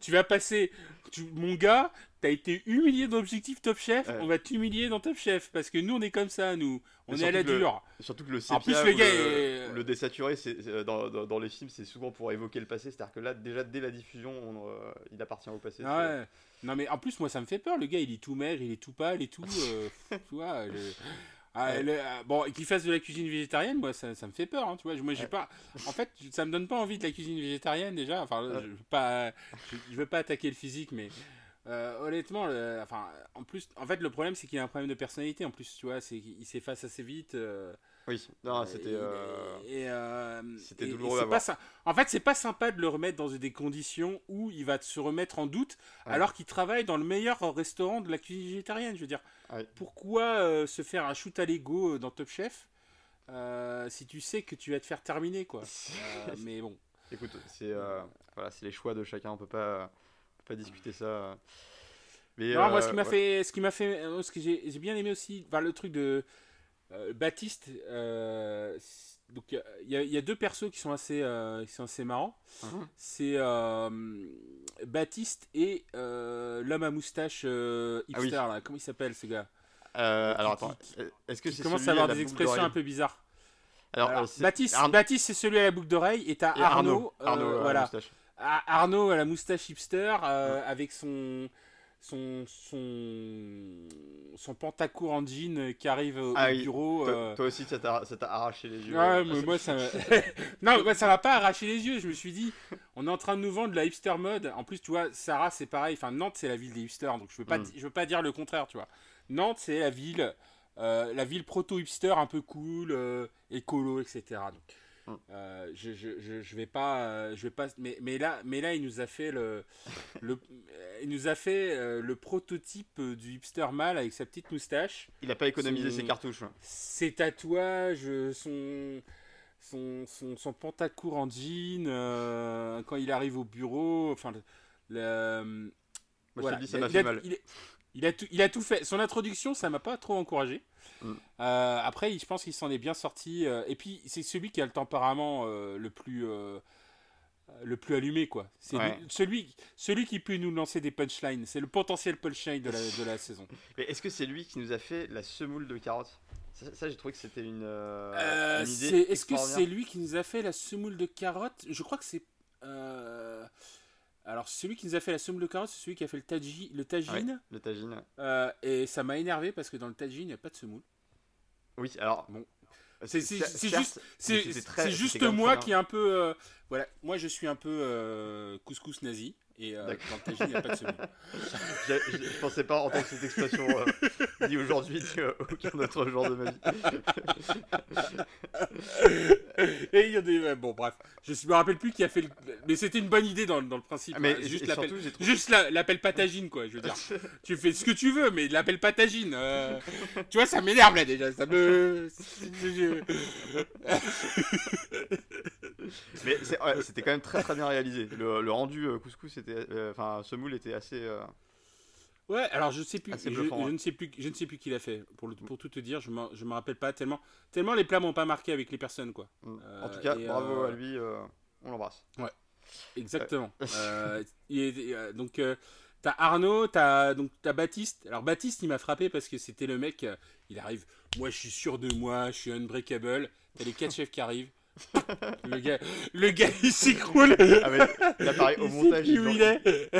tu vas passer. Tu, mon gars, t'as été humilié dans Objectif Top Chef, on va t'humilier dans Top Chef. Parce que nous, on est comme ça, nous. On est à la dure. surtout que le sépia en plus, le, gars le, désaturé, c'est, dans, dans, les films, c'est souvent pour évoquer le passé. C'est-à-dire que là, déjà, dès la diffusion, euh, il appartient au passé. ouais. Non, mais en plus, moi, ça me fait peur. Le gars, il est tout maigre, il est tout pâle et tout. Euh, tu vois, ah, euh, bon, qu'il fasse de la cuisine végétarienne, moi, ça, ça me fait peur. Hein, tu vois. Moi, j'ai pas. En fait, ça me donne pas envie de la cuisine végétarienne déjà. Enfin, je veux pas, je, veux pas attaquer le physique, mais euh, honnêtement, enfin, en plus, en fait, le problème, c'est qu'il a un problème de personnalité. En plus, tu vois, c'est qu'il s'efface assez vite. Euh, oui, non, c'était. c'était douloureux à Pas, en fait, c'est pas sympa de le remettre dans des conditions où il va se remettre en doute, alors qu'il travaille dans le meilleur restaurant de la cuisine végétarienne. Je veux dire, pourquoi euh, se faire un shoot à l'ego dans Top Chef si tu sais que tu vas te faire terminer, quoi. mais bon. Écoute, c'est voilà, c'est les choix de chacun. On peut pas pas discuter ça. Mais, non, moi, ce qui m'a fait, ce qui m'a fait, ce que j'ai bien aimé aussi, enfin, le truc de euh, Baptiste. Euh, donc il y, y, a deux persos qui sont assez, euh, qui sont assez marrants. Uh-huh. C'est Baptiste et l'homme à moustache ah hipster là. Comment il s'appelle ce gars? Alors attends, est-ce que c'est commence à avoir des expressions un peu bizarres alors, Baptiste, Baptiste c'est celui à la boucle d'oreille et t'as Arnaud, Arnaud, voilà. Arnaud à la moustache hipster avec son son, son, son pantacourt en jean qui arrive au, ah bureau. Toi, euh. aussi, ça t'a arraché les yeux. Ouais, mais moi, ça non, moi, ça m'a pas arraché les yeux. Je me suis dit, on est en train de nous vendre de la hipster mode. En plus, tu vois, Sarah, c'est pareil. Enfin, Nantes, c'est la ville des hipsters. Donc, je veux pas, mm. je veux pas dire le contraire, tu vois. Nantes, c'est la ville, euh, la ville proto-hipster un peu cool, euh, écolo, etc. Donc, euh, je, je, je, vais pas, euh, je vais pas, mais, mais là, mais là, il nous a fait le, le il nous a fait euh, le prototype du hipster mâle avec sa petite moustache. Il a pas économisé ses cartouches. Ses tatouages, son, son, son, son pantacourt en jean, quand il arrive au bureau, enfin, le, Moi, je te dis, ça m'a fait mal. Il, a tout, il a tout fait. Son introduction, ça m'a pas trop encouragé. Mm. Euh, après, je pense qu'il s'en est bien sorti. Euh, et puis, c'est celui qui a le tempérament euh, le plus le plus allumé quoi. C'est celui celui qui peut nous lancer des punchlines. C'est le potentiel punchline de la, de la saison. Mais est-ce que c'est lui qui nous a fait la semoule de carottes? Ça, j'ai trouvé que c'était une, idée. Est-ce que c'est lui qui nous a fait la semoule de carottes? Je crois que c'est. Alors, celui qui nous a fait la semoule de carottes, c'est celui qui a fait le, taji, le tagine. le tagine. et ça m'a énervé parce que dans le tagine, il n'y a pas de semoule. Oui, alors. Bon. C'est juste, c'est juste moi qui est un peu. Euh, voilà, moi je suis un peu euh, couscous nazi. Et euh, dans le tagine, il n'y a pas de semoule. je, je, pensais pas entendre cette expression euh, dit aujourd'hui aucun autre jour de ma vie. et il y a des. Bon, bref. Je me rappelle plus qui a fait le. Mais c'était une bonne idée dans, dans le principe. Mais hein. juste l'appel juste l'appel patagine, quoi. Je veux dire. tu fais ce que tu veux, mais l'appel patagine. Euh, tu vois, ça m'énerve là déjà. Ça me. mais c'était quand même très très bien réalisé. Le, le rendu couscous était euh, enfin, ce moule était assez. Euh, ouais, alors je sais plus, je, ne sais plus, je ne sais plus qui l'a fait. Pour, pour tout te dire, je me, je me rappelle pas tellement, tellement les plats m'ont pas marqué avec les personnes quoi. Mm. Euh, en tout cas, bravo à lui, on l'embrasse. Ouais, exactement. donc t'as Arnaud, t'as donc as Baptiste. Alors Baptiste, il m'a frappé parce que c'était le mec, il arrive. Moi, je suis sûr de moi, je suis unbreakable. T'as les quatre chefs qui arrivent le gars, le gars il s'écroule. Ah pareil, au montage, il, il est.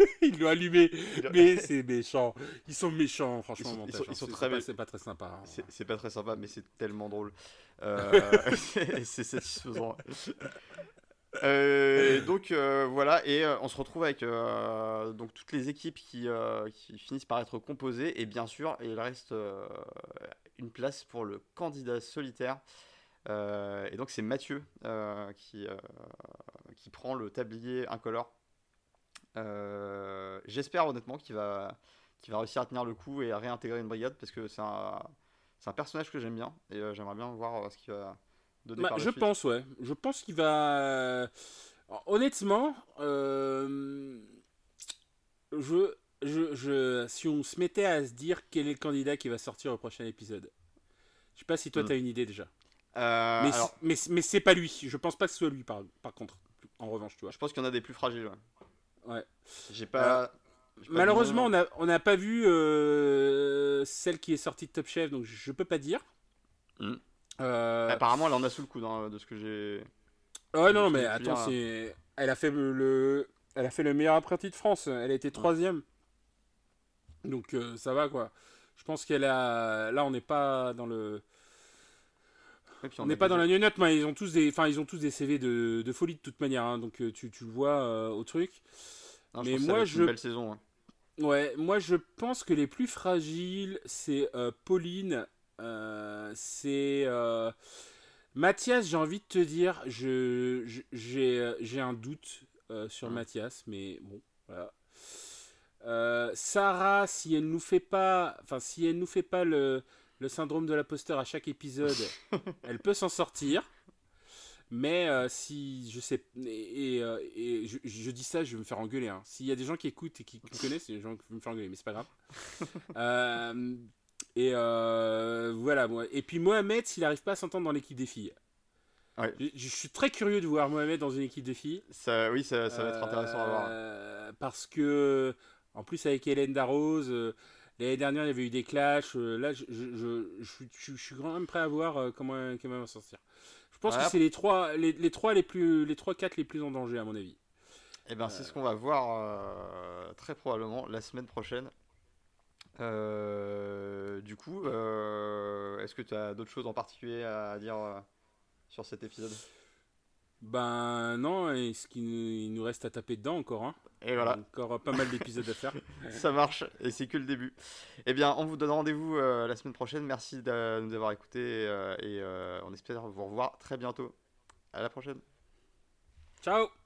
il doit allumer. Mais c'est méchant. Ils sont méchants, franchement. Ils sont, montage, ils sont, très pas, C'est pas très sympa. Hein. C'est pas très sympa, mais c'est tellement drôle. Euh, c'est satisfaisant. Euh, donc euh, voilà, et on se retrouve avec donc toutes les équipes qui, qui, finissent par être composées, et bien sûr, il reste une place pour le candidat solitaire. Euh, et donc c'est Mathieu euh, qui, euh, qui prend le tablier incolore. J'espère honnêtement qu'il va, qu'il va réussir à tenir le coup et à réintégrer une brigade parce que c'est un, un personnage que j'aime bien et j'aimerais bien voir ce qu'il va donner. Bah, je pense, ouais. Je pense qu'il va. Honnêtement, je, je, je, si on se mettait à se dire quel est le candidat qui va sortir au prochain épisode, je sais pas si toi hmm. tu as une idée déjà. Euh, mais, mais, c'est pas lui. Je pense pas que ce soit lui, par, par contre. En revanche, tu vois. Je pense qu'il y en a des plus fragiles. Ouais. J'ai pas. malheureusement, on n'a pas vu celle qui est sortie de Top Chef, donc je peux pas dire. Hmm. Apparemment, elle en a sous le coup de ce que j'ai. Ouais, non, mais attends, c'est. Elle a fait le, elle a fait le meilleur apprenti de France. Elle a été troisième. Donc ça va quoi. Je pense qu'elle a. Là, on n'est pas dans le. On n'est pas dans la gnognotte, mais ils ont tous des, enfin, ils ont tous des CV de, de folie de toute manière. Hein. donc tu, tu, le vois euh, au truc. mais moi, je. Une belle saison. Hein. Ouais, moi je pense que les plus fragiles, c'est euh, Pauline, euh, c'est Mathias. J'ai envie de te dire, je j'ai un doute sur Mathias, mais bon, voilà. Euh, Sarah, si elle nous fait pas, enfin si elle nous fait pas le, le syndrome de l'imposteur à chaque épisode, elle peut s'en sortir. Mais euh, si je sais et, et, euh, je, dis ça, je vais me faire engueuler. Hein. S'il y a des gens qui écoutent et qui, me connaissent, c'est des gens qui vont me faire engueuler, mais c'est pas grave. et voilà. Moi. Et puis Mohamed, s'il n'arrive pas à s'entendre dans l'équipe des filles. Je, suis très curieux de voir Mohamed dans une équipe de filles. Ça, oui, ça, ça va être intéressant à voir. Parce que en plus, avec Hélène Darroze, euh, l'année dernière, il y avait eu des clashs. Euh, là, je, je, je, suis quand même prêt à voir euh, comment, comment elle va sortir. Je pense que c'est les trois, les, les, trois les plus, les trois, quatre les plus en danger, à mon avis. Eh ben, c'est ce qu'on va voir très probablement la semaine prochaine. du coup, est-ce que tu as d'autres choses en particulier à dire sur cet épisode? Ben non, et ce qu'il nous reste à taper dedans encore. Hein. Et voilà. Encore pas mal d'épisodes à faire. Ça marche, et c'est que le début. Eh bien, on vous donne rendez-vous euh, la semaine prochaine. Merci de nous avoir écoutés euh, et euh, on espère vous revoir très bientôt. À la prochaine. Ciao